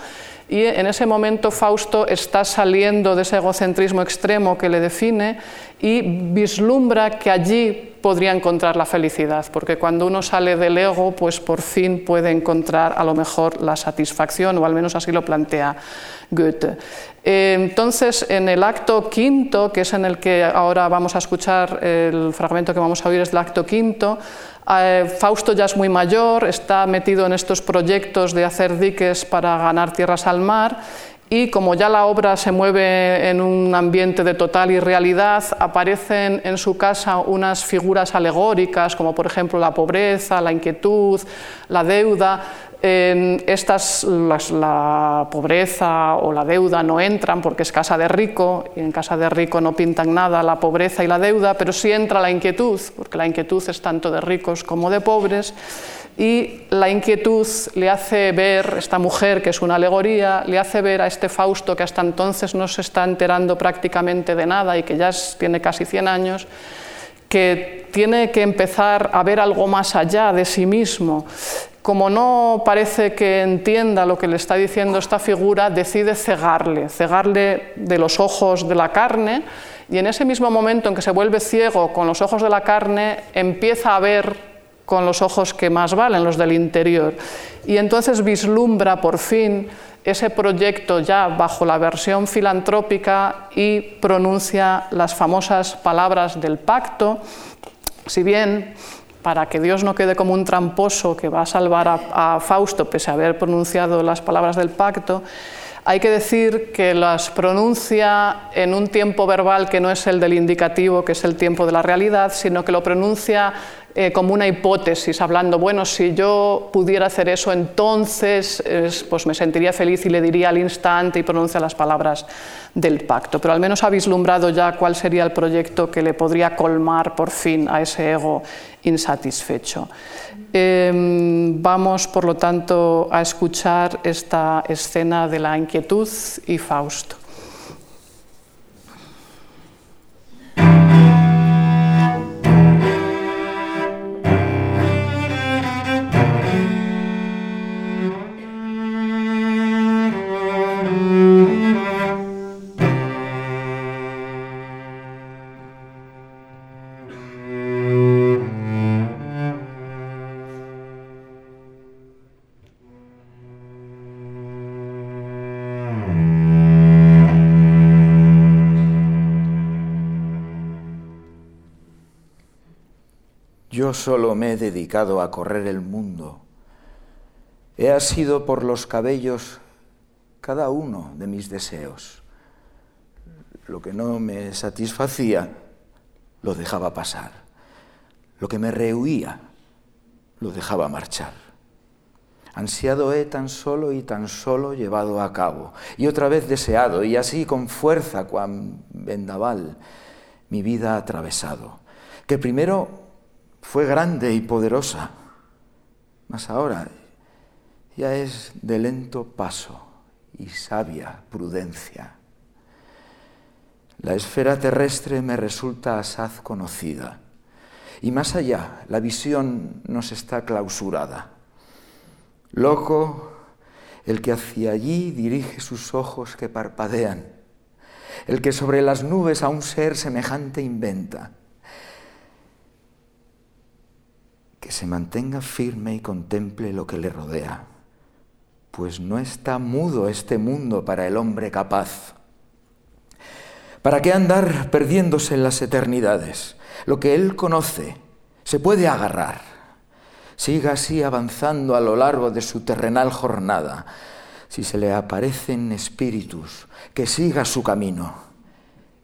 y en ese momento Fausto está saliendo de ese egocentrismo extremo que le define y vislumbra que allí podría encontrar la felicidad, porque cuando uno sale del ego, pues por fin puede encontrar a lo mejor la satisfacción, o al menos así lo plantea Goethe. Entonces, en el acto quinto, que es en el que ahora vamos a escuchar el fragmento que vamos a oír, es el acto quinto, eh, Fausto ya es muy mayor, está metido en estos proyectos de hacer diques para ganar tierras al mar y como ya la obra se mueve en un ambiente de total irrealidad, aparecen en su casa unas figuras alegóricas, como por ejemplo la pobreza, la inquietud, la deuda, en estas, la pobreza o la deuda no entran porque es casa de rico y en casa de rico no pintan nada la pobreza y la deuda, pero sí entra la inquietud, porque la inquietud es tanto de ricos como de pobres y la inquietud le hace ver, esta mujer que es una alegoría, le hace ver a este Fausto que hasta entonces no se está enterando prácticamente de nada y que ya tiene casi 100 años, que tiene que empezar a ver algo más allá de sí mismo. Como no parece que entienda lo que le está diciendo esta figura, decide cegarle, cegarle de los ojos de la carne y en ese mismo momento en que se vuelve ciego con los ojos de la carne, empieza a ver con los ojos que más valen, los del interior. Y entonces vislumbra por fin ese proyecto ya bajo la versión filantrópica y pronuncia las famosas palabras del pacto, si bien para que Dios no quede como un tramposo que va a salvar a, Fausto pese a haber pronunciado las palabras del pacto, hay que decir que las pronuncia en un tiempo verbal que no es el del indicativo, que es el tiempo de la realidad, sino que lo pronuncia eh, como una hipótesis, hablando, bueno, si yo pudiera hacer eso, entonces pues me sentiría feliz y le diría al instante y pronuncia las palabras del pacto. Pero al menos ha vislumbrado ya cuál sería el proyecto que le podría colmar por fin a ese ego insatisfecho. Em, vamos, por lo tanto, a escuchar esta escena de la inquietud y Fausto. Solo me he dedicado a correr el mundo. He asido por los cabellos cada uno de mis deseos. Lo que no me satisfacía, lo dejaba pasar. Lo que me rehuía, lo dejaba marchar. Ansiado he tan solo y tan solo llevado a cabo, y otra vez deseado, y así con fuerza, cuan vendaval, mi vida atravesado, que primero fue grande y poderosa, mas ahora ya es de lento paso y sabia prudencia. La esfera terrestre me resulta asaz conocida, y más allá la visión nos está clausurada. Loco el que hacia allí dirige sus ojos que parpadean, el que sobre las nubes a un ser semejante inventa. Que se mantenga firme y contemple lo que le rodea, pues no está mudo este mundo para el hombre capaz. ¿Para qué andar perdiéndose en las eternidades? Lo que él conoce se puede agarrar. Siga así avanzando a lo largo de su terrenal jornada. Si se le aparecen espíritus, que siga su camino.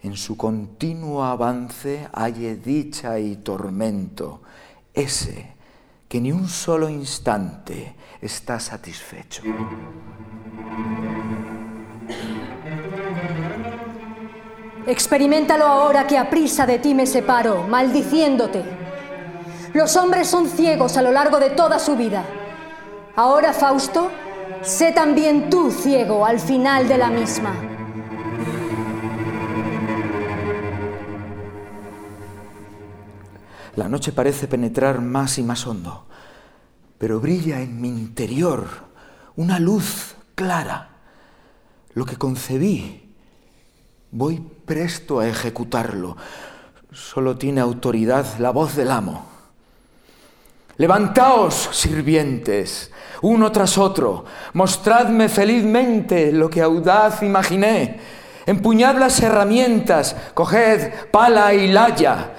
En su continuo avance halle dicha y tormento, ese que ni un solo instante está satisfecho. Experimentalo ahora que a prisa de ti me separo, maldiciéndote. Los hombres son ciegos a lo largo de toda su vida. Ahora, Fausto, sé también tú ciego al final de la misma. La noche parece penetrar más y más hondo, pero brilla en mi interior una luz clara. Lo que concebí Voy presto a ejecutarlo. Solo tiene autoridad la voz del amo. Levantaos, sirvientes, uno tras otro, mostradme felizmente lo que audaz imaginé. Empuñad las herramientas, coged pala y laya.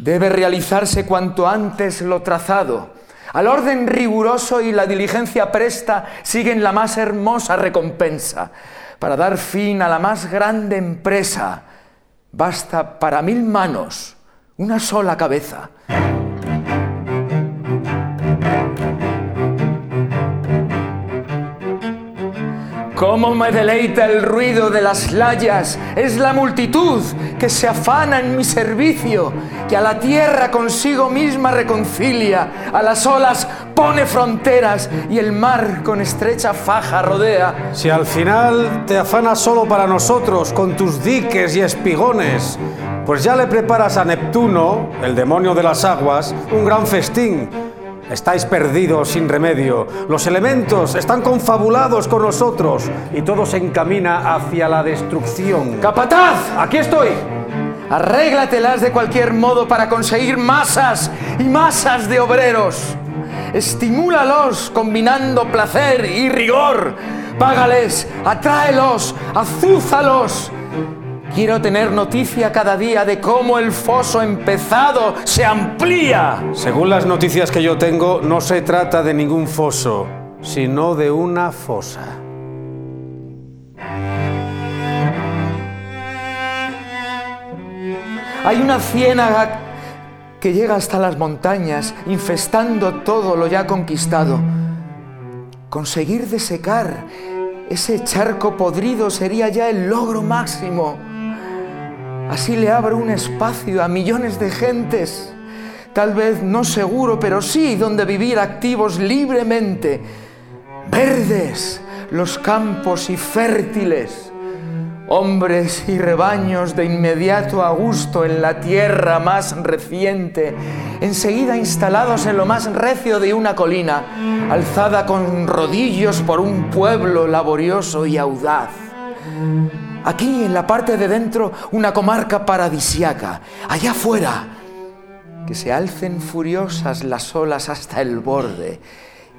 Debe realizarse cuanto antes lo trazado. Al orden riguroso y la diligencia presta siguen la más hermosa recompensa para dar fin a la más grande empresa, basta para mil manos una sola cabeza. ¿Cómo me deleita el ruido de las layas? Es la multitud que se afana en mi servicio, que a la tierra consigo misma reconcilia, a las olas pone fronteras y el mar con estrecha faja rodea. Si al final te afanas solo para nosotros con tus diques y espigones, pues ya le preparas a Neptuno, el demonio de las aguas, un gran festín Estáis perdidos sin remedio. Los elementos están confabulados con nosotros y todo se encamina hacia la destrucción. ¡Capataz! ¡Aquí estoy! Arréglatelas de cualquier modo para conseguir masas y masas de obreros. Estimúlalos combinando placer y rigor. Págales, atráelos, azúzalos Quiero tener noticia cada día de cómo el foso empezado se amplía. Según las noticias que yo tengo, no se trata de ningún foso, sino de una fosa. Hay una ciénaga que llega hasta las montañas, infestando todo lo ya conquistado. Conseguir desecar ese charco podrido sería ya el logro máximo. Así le abro un espacio a millones de gentes, tal vez no seguro, pero sí donde vivir activos libremente, verdes los campos y fértiles, hombres y rebaños de inmediato a gusto en la tierra más reciente, enseguida instalados en lo más recio de una colina, alzada con rodillos por un pueblo laborioso y audaz. Aquí en la parte de dentro una comarca paradisiaca. Allá afuera que se alcen furiosas las olas hasta el borde.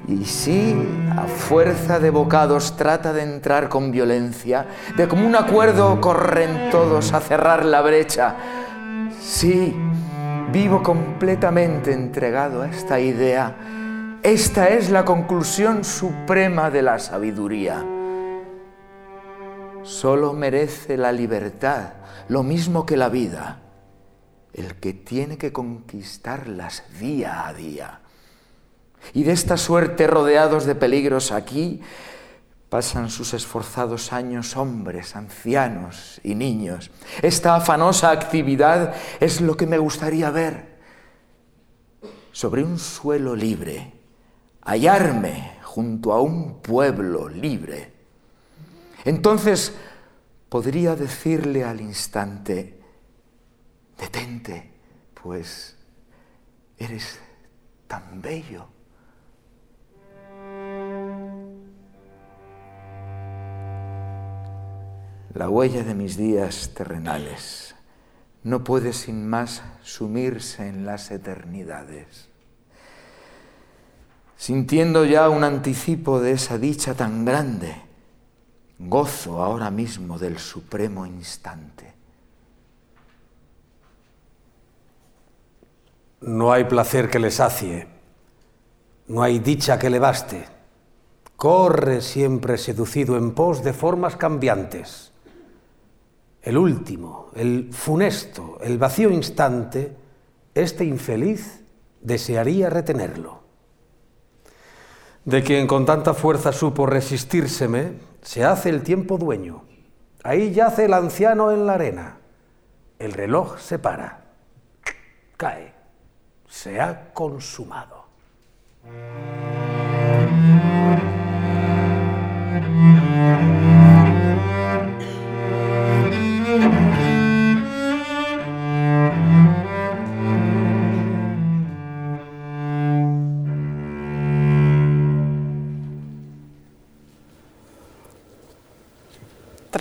Y sí, a fuerza de bocados trata de entrar con violencia, de como un acuerdo corren todos a cerrar la brecha. Sí, vivo completamente entregado a esta idea. Esta es la conclusión suprema de la sabiduría. Solo merece la libertad, lo mismo que la vida, el que tiene que conquistarlas día a día. Y de esta suerte, rodeados de peligros aquí, pasan sus esforzados años hombres, ancianos y niños. Esta afanosa actividad es lo que me gustaría ver. Sobre un suelo libre, hallarme junto a un pueblo libre entonces podría decirle al instante, detente, pues eres tan bello. La huella de mis días terrenales no puede sin más sumirse en las eternidades. Sintiendo ya un anticipo de esa dicha tan grande, gozo ahora mismo del supremo instante. No hay placer que le sacie, no hay dicha que le baste. Corre siempre seducido en pos de formas cambiantes. El último, el funesto, el vacío instante, este infeliz desearía retenerlo. De quien con tanta fuerza supo resistírseme, se hace el tiempo dueño. Ahí yace el anciano en la arena. El reloj se para. Cae se ha consumado.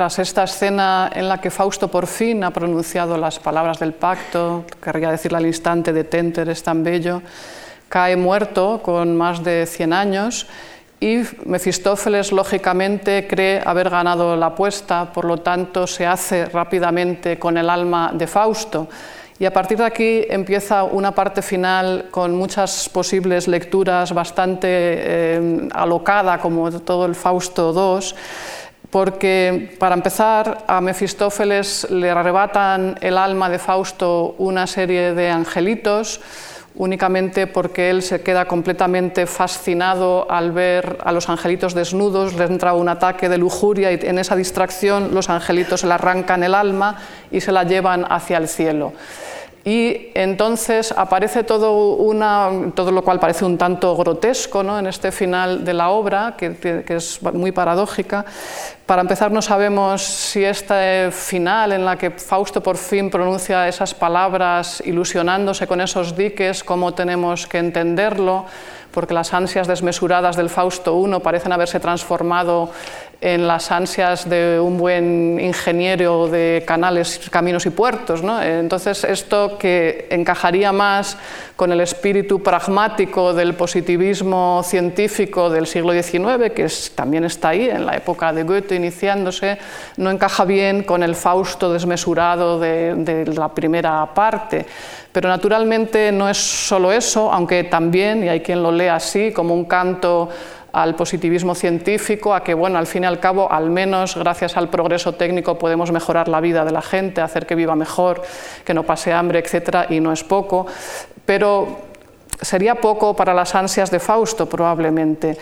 Tras esta escena en la que Fausto por fin ha pronunciado las palabras del pacto, querría decirle al instante detente, eres tan bello, cae muerto con más de 100 años y Mefistófeles lógicamente cree haber ganado la apuesta, por lo tanto se hace rápidamente con el alma de Fausto. Y a partir de aquí empieza una parte final con muchas posibles lecturas, bastante eh, alocada como todo el Fausto II porque para empezar a Mefistófeles le arrebatan el alma de Fausto una serie de angelitos, únicamente porque él se queda completamente fascinado al ver a los angelitos desnudos, le entra un ataque de lujuria y en esa distracción los angelitos le arrancan el alma y se la llevan hacia el cielo. Y entonces aparece todo, lo cual parece un tanto grotesco ¿no? en este final de la obra, que, que, es muy paradójica. Para empezar, no sabemos si este final en la que Fausto por fin pronuncia esas palabras ilusionándose con esos diques, cómo tenemos que entenderlo porque las ansias desmesuradas del Fausto I parecen haberse transformado en las ansias de un buen ingeniero de canales, caminos y puertos. Entonces, esto que encajaría más con el espíritu pragmático del positivismo científico del siglo XIX, que también está ahí en la época de Goethe iniciándose, no encaja bien con el Fausto desmesurado de, de la primera parte. Pero naturalmente no es solo eso, aunque también, y hay quien lo lee así, como un canto al positivismo científico, a que, bueno, al fin y al cabo, al menos gracias al progreso técnico podemos mejorar la vida de la gente, hacer que viva mejor, que no pase hambre, etcétera, y no es poco. Pero sería poco para las ansias de Fausto, probablemente.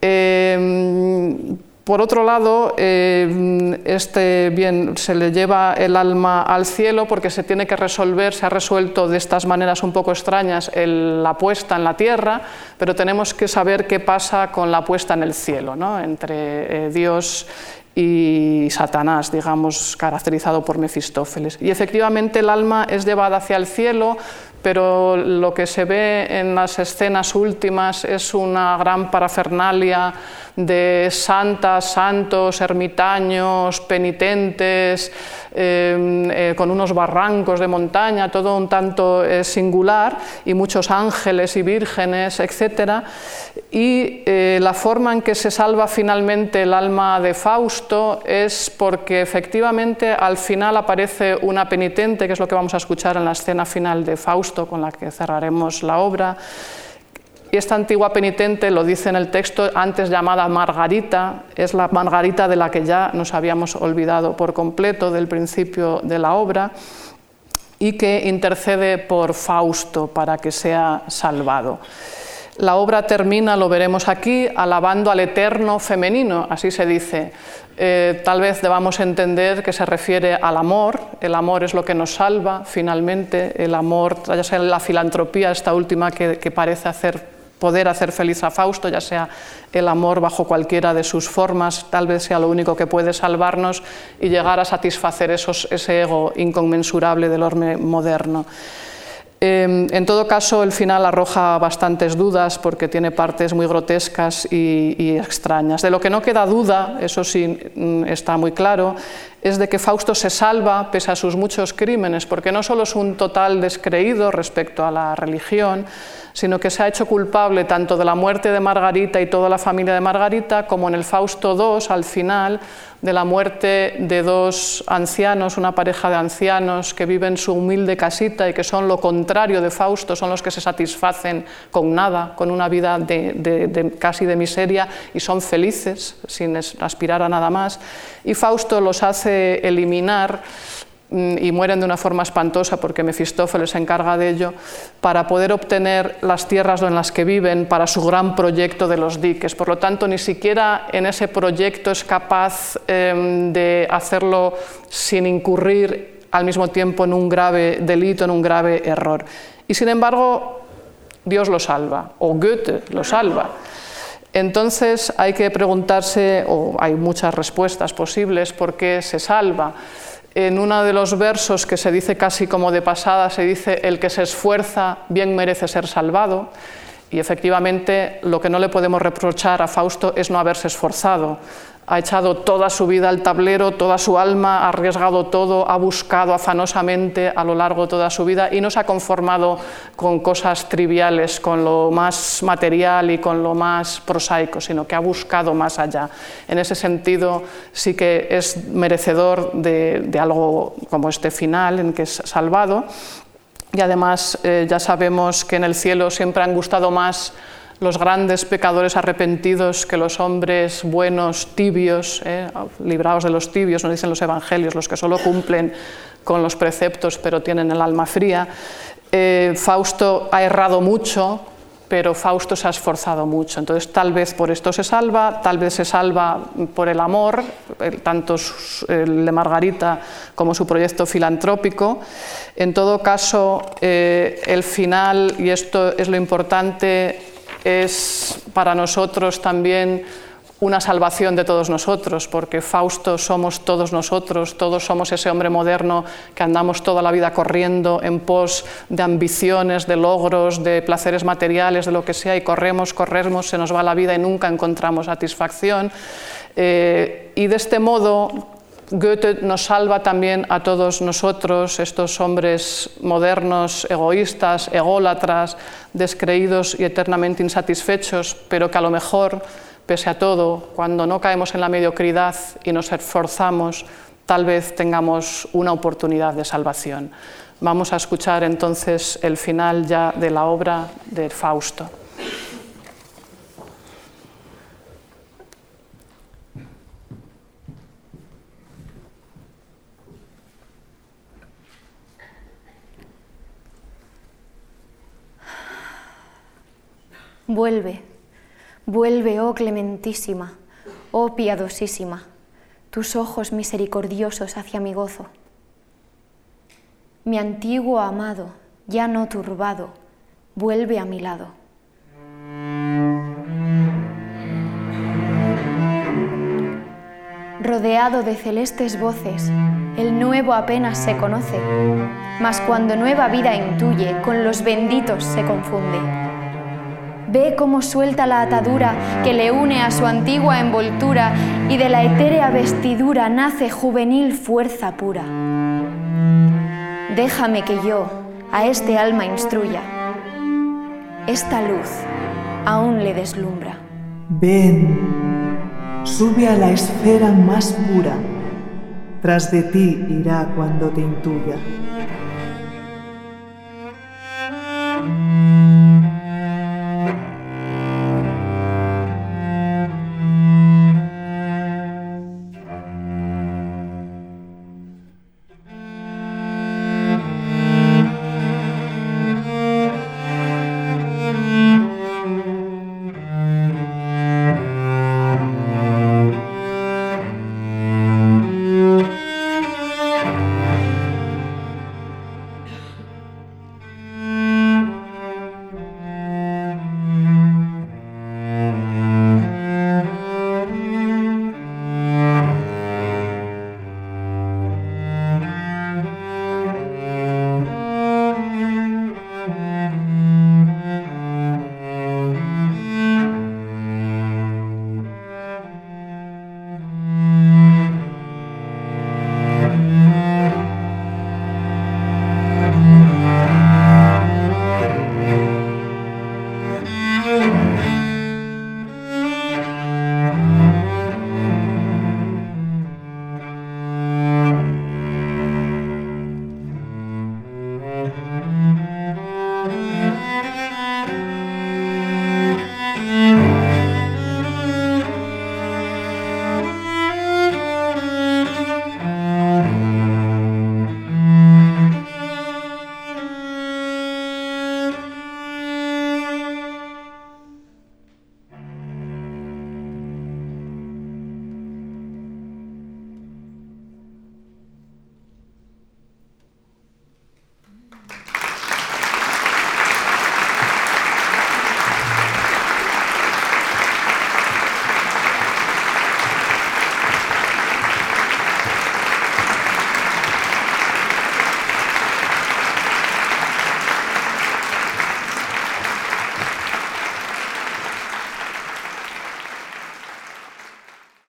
Eh, por otro lado, eh, este bien se le lleva el alma al cielo porque se tiene que resolver, se ha resuelto de estas maneras un poco extrañas la puesta en la tierra, pero tenemos que saber qué pasa con la puesta en el cielo, ¿no? entre eh, Dios y Satanás, digamos, caracterizado por Mefistófeles. Y efectivamente el alma es llevada hacia el cielo, pero lo que se ve en las escenas últimas es una gran parafernalia de santas, santos, ermitaños, penitentes, em, eh, con unos barrancos de montaña, todo un tanto eh, singular, y muchos ángeles y vírgenes, etc. Y eh, la forma en que se salva finalmente el alma de Fausto es porque efectivamente al final aparece una penitente, que es lo que vamos a escuchar en la escena final de Fausto, con la que cerraremos la obra, y esta antigua penitente, lo dice en el texto, antes llamada Margarita, es la Margarita de la que ya nos habíamos olvidado por completo del principio de la obra, y que intercede por Fausto para que sea salvado. La obra termina, lo veremos aquí, alabando al eterno femenino, así se dice. Eh, tal vez debamos entender que se refiere al amor, el amor es lo que nos salva finalmente, el amor, ya sea la filantropía, esta última que, parece hacer poder hacer feliz a Fausto, ya sea el amor bajo cualquiera de sus formas, tal vez sea lo único que puede salvarnos y llegar a satisfacer ese ego inconmensurable del hombre moderno. Em, en todo caso, el final arroja bastantes dudas porque tiene partes muy grotescas y, extrañas. De lo que no queda duda, eso sí mm, está muy claro, es de que Fausto se salva pese a sus muchos crímenes, porque no solo es un total descreído respecto a la religión, sino que se ha hecho culpable tanto de la muerte de Margarita y toda la familia de Margarita, como en el Fausto II, al final, de la muerte de dos ancianos, una pareja de ancianos que viven su humilde casita y que son lo contrario de Fausto, son los que se satisfacen con nada, con una vida casi de miseria y son felices sin aspirar a nada más. Y Fausto los hace eliminar Mm, y mueren de una forma espantosa porque Mefistófeles se encarga de ello, para poder obtener las tierras en las que viven para su gran proyecto de los diques. Por lo tanto, ni siquiera en ese proyecto es capaz em, de hacerlo sin incurrir al mismo tiempo en un grave delito, en un grave error. Y sin embargo, Dios lo salva, o Goethe lo salva. Entonces hay que preguntarse, o hay muchas respuestas posibles, por qué se salva. En uno de los versos que se dice casi como de pasada, se dice, el que se esfuerza bien merece ser salvado. Y efectivamente lo que no le podemos reprochar a Fausto es no haberse esforzado ha echado toda su vida al tablero, toda su alma, ha arriesgado todo, ha buscado afanosamente a lo largo de toda su vida y no se ha conformado con cosas triviales, con lo más material y con lo más prosaico, sino que ha buscado más allá. En ese sentido, sí que es merecedor de, algo como este final, en que es salvado. Y además eh, ya sabemos que en el cielo siempre han gustado más los grandes pecadores arrepentidos que los hombres buenos, tibios, eh, librados de los tibios, nos dicen los evangelios, los que solo cumplen con los preceptos pero tienen el alma fría. Eh, Fausto ha errado mucho, pero Fausto se ha esforzado mucho. Entonces, tal vez por esto se salva, tal vez se salva por el amor, tanto el de Margarita como su proyecto filantrópico. En todo caso, eh, el final, y esto es lo importante, es para nosotros también una salvación de todos nosotros, porque Fausto somos todos nosotros, todos somos ese hombre moderno que andamos toda la vida corriendo en pos de ambiciones, de logros, de placeres materiales, de lo que sea, y corremos, corremos, se nos va la vida y nunca encontramos satisfacción. Eh, y de este modo Goethe nos salva también a todos nosotros, estos hombres modernos, egoístas, ególatras, descreídos y eternamente insatisfechos, pero que a lo mejor, pese a todo, cuando no caemos en la mediocridad y nos esforzamos, tal vez tengamos una oportunidad de salvación. Vamos a escuchar entonces el final ya de la obra de Fausto. Vuelve, vuelve, oh clementísima, oh piadosísima, tus ojos misericordiosos hacia mi gozo. Mi antiguo amado, ya no turbado, vuelve a mi lado. Rodeado de celestes voces, el nuevo apenas se conoce, mas cuando nueva vida intuye, con los benditos se confunde. Ve cómo suelta la atadura que le une a su antigua envoltura y de la etérea vestidura nace juvenil fuerza pura. Déjame que yo a este alma instruya. Esta luz aún le deslumbra. Ven, sube a la esfera más pura. Tras de ti irá cuando te intuya.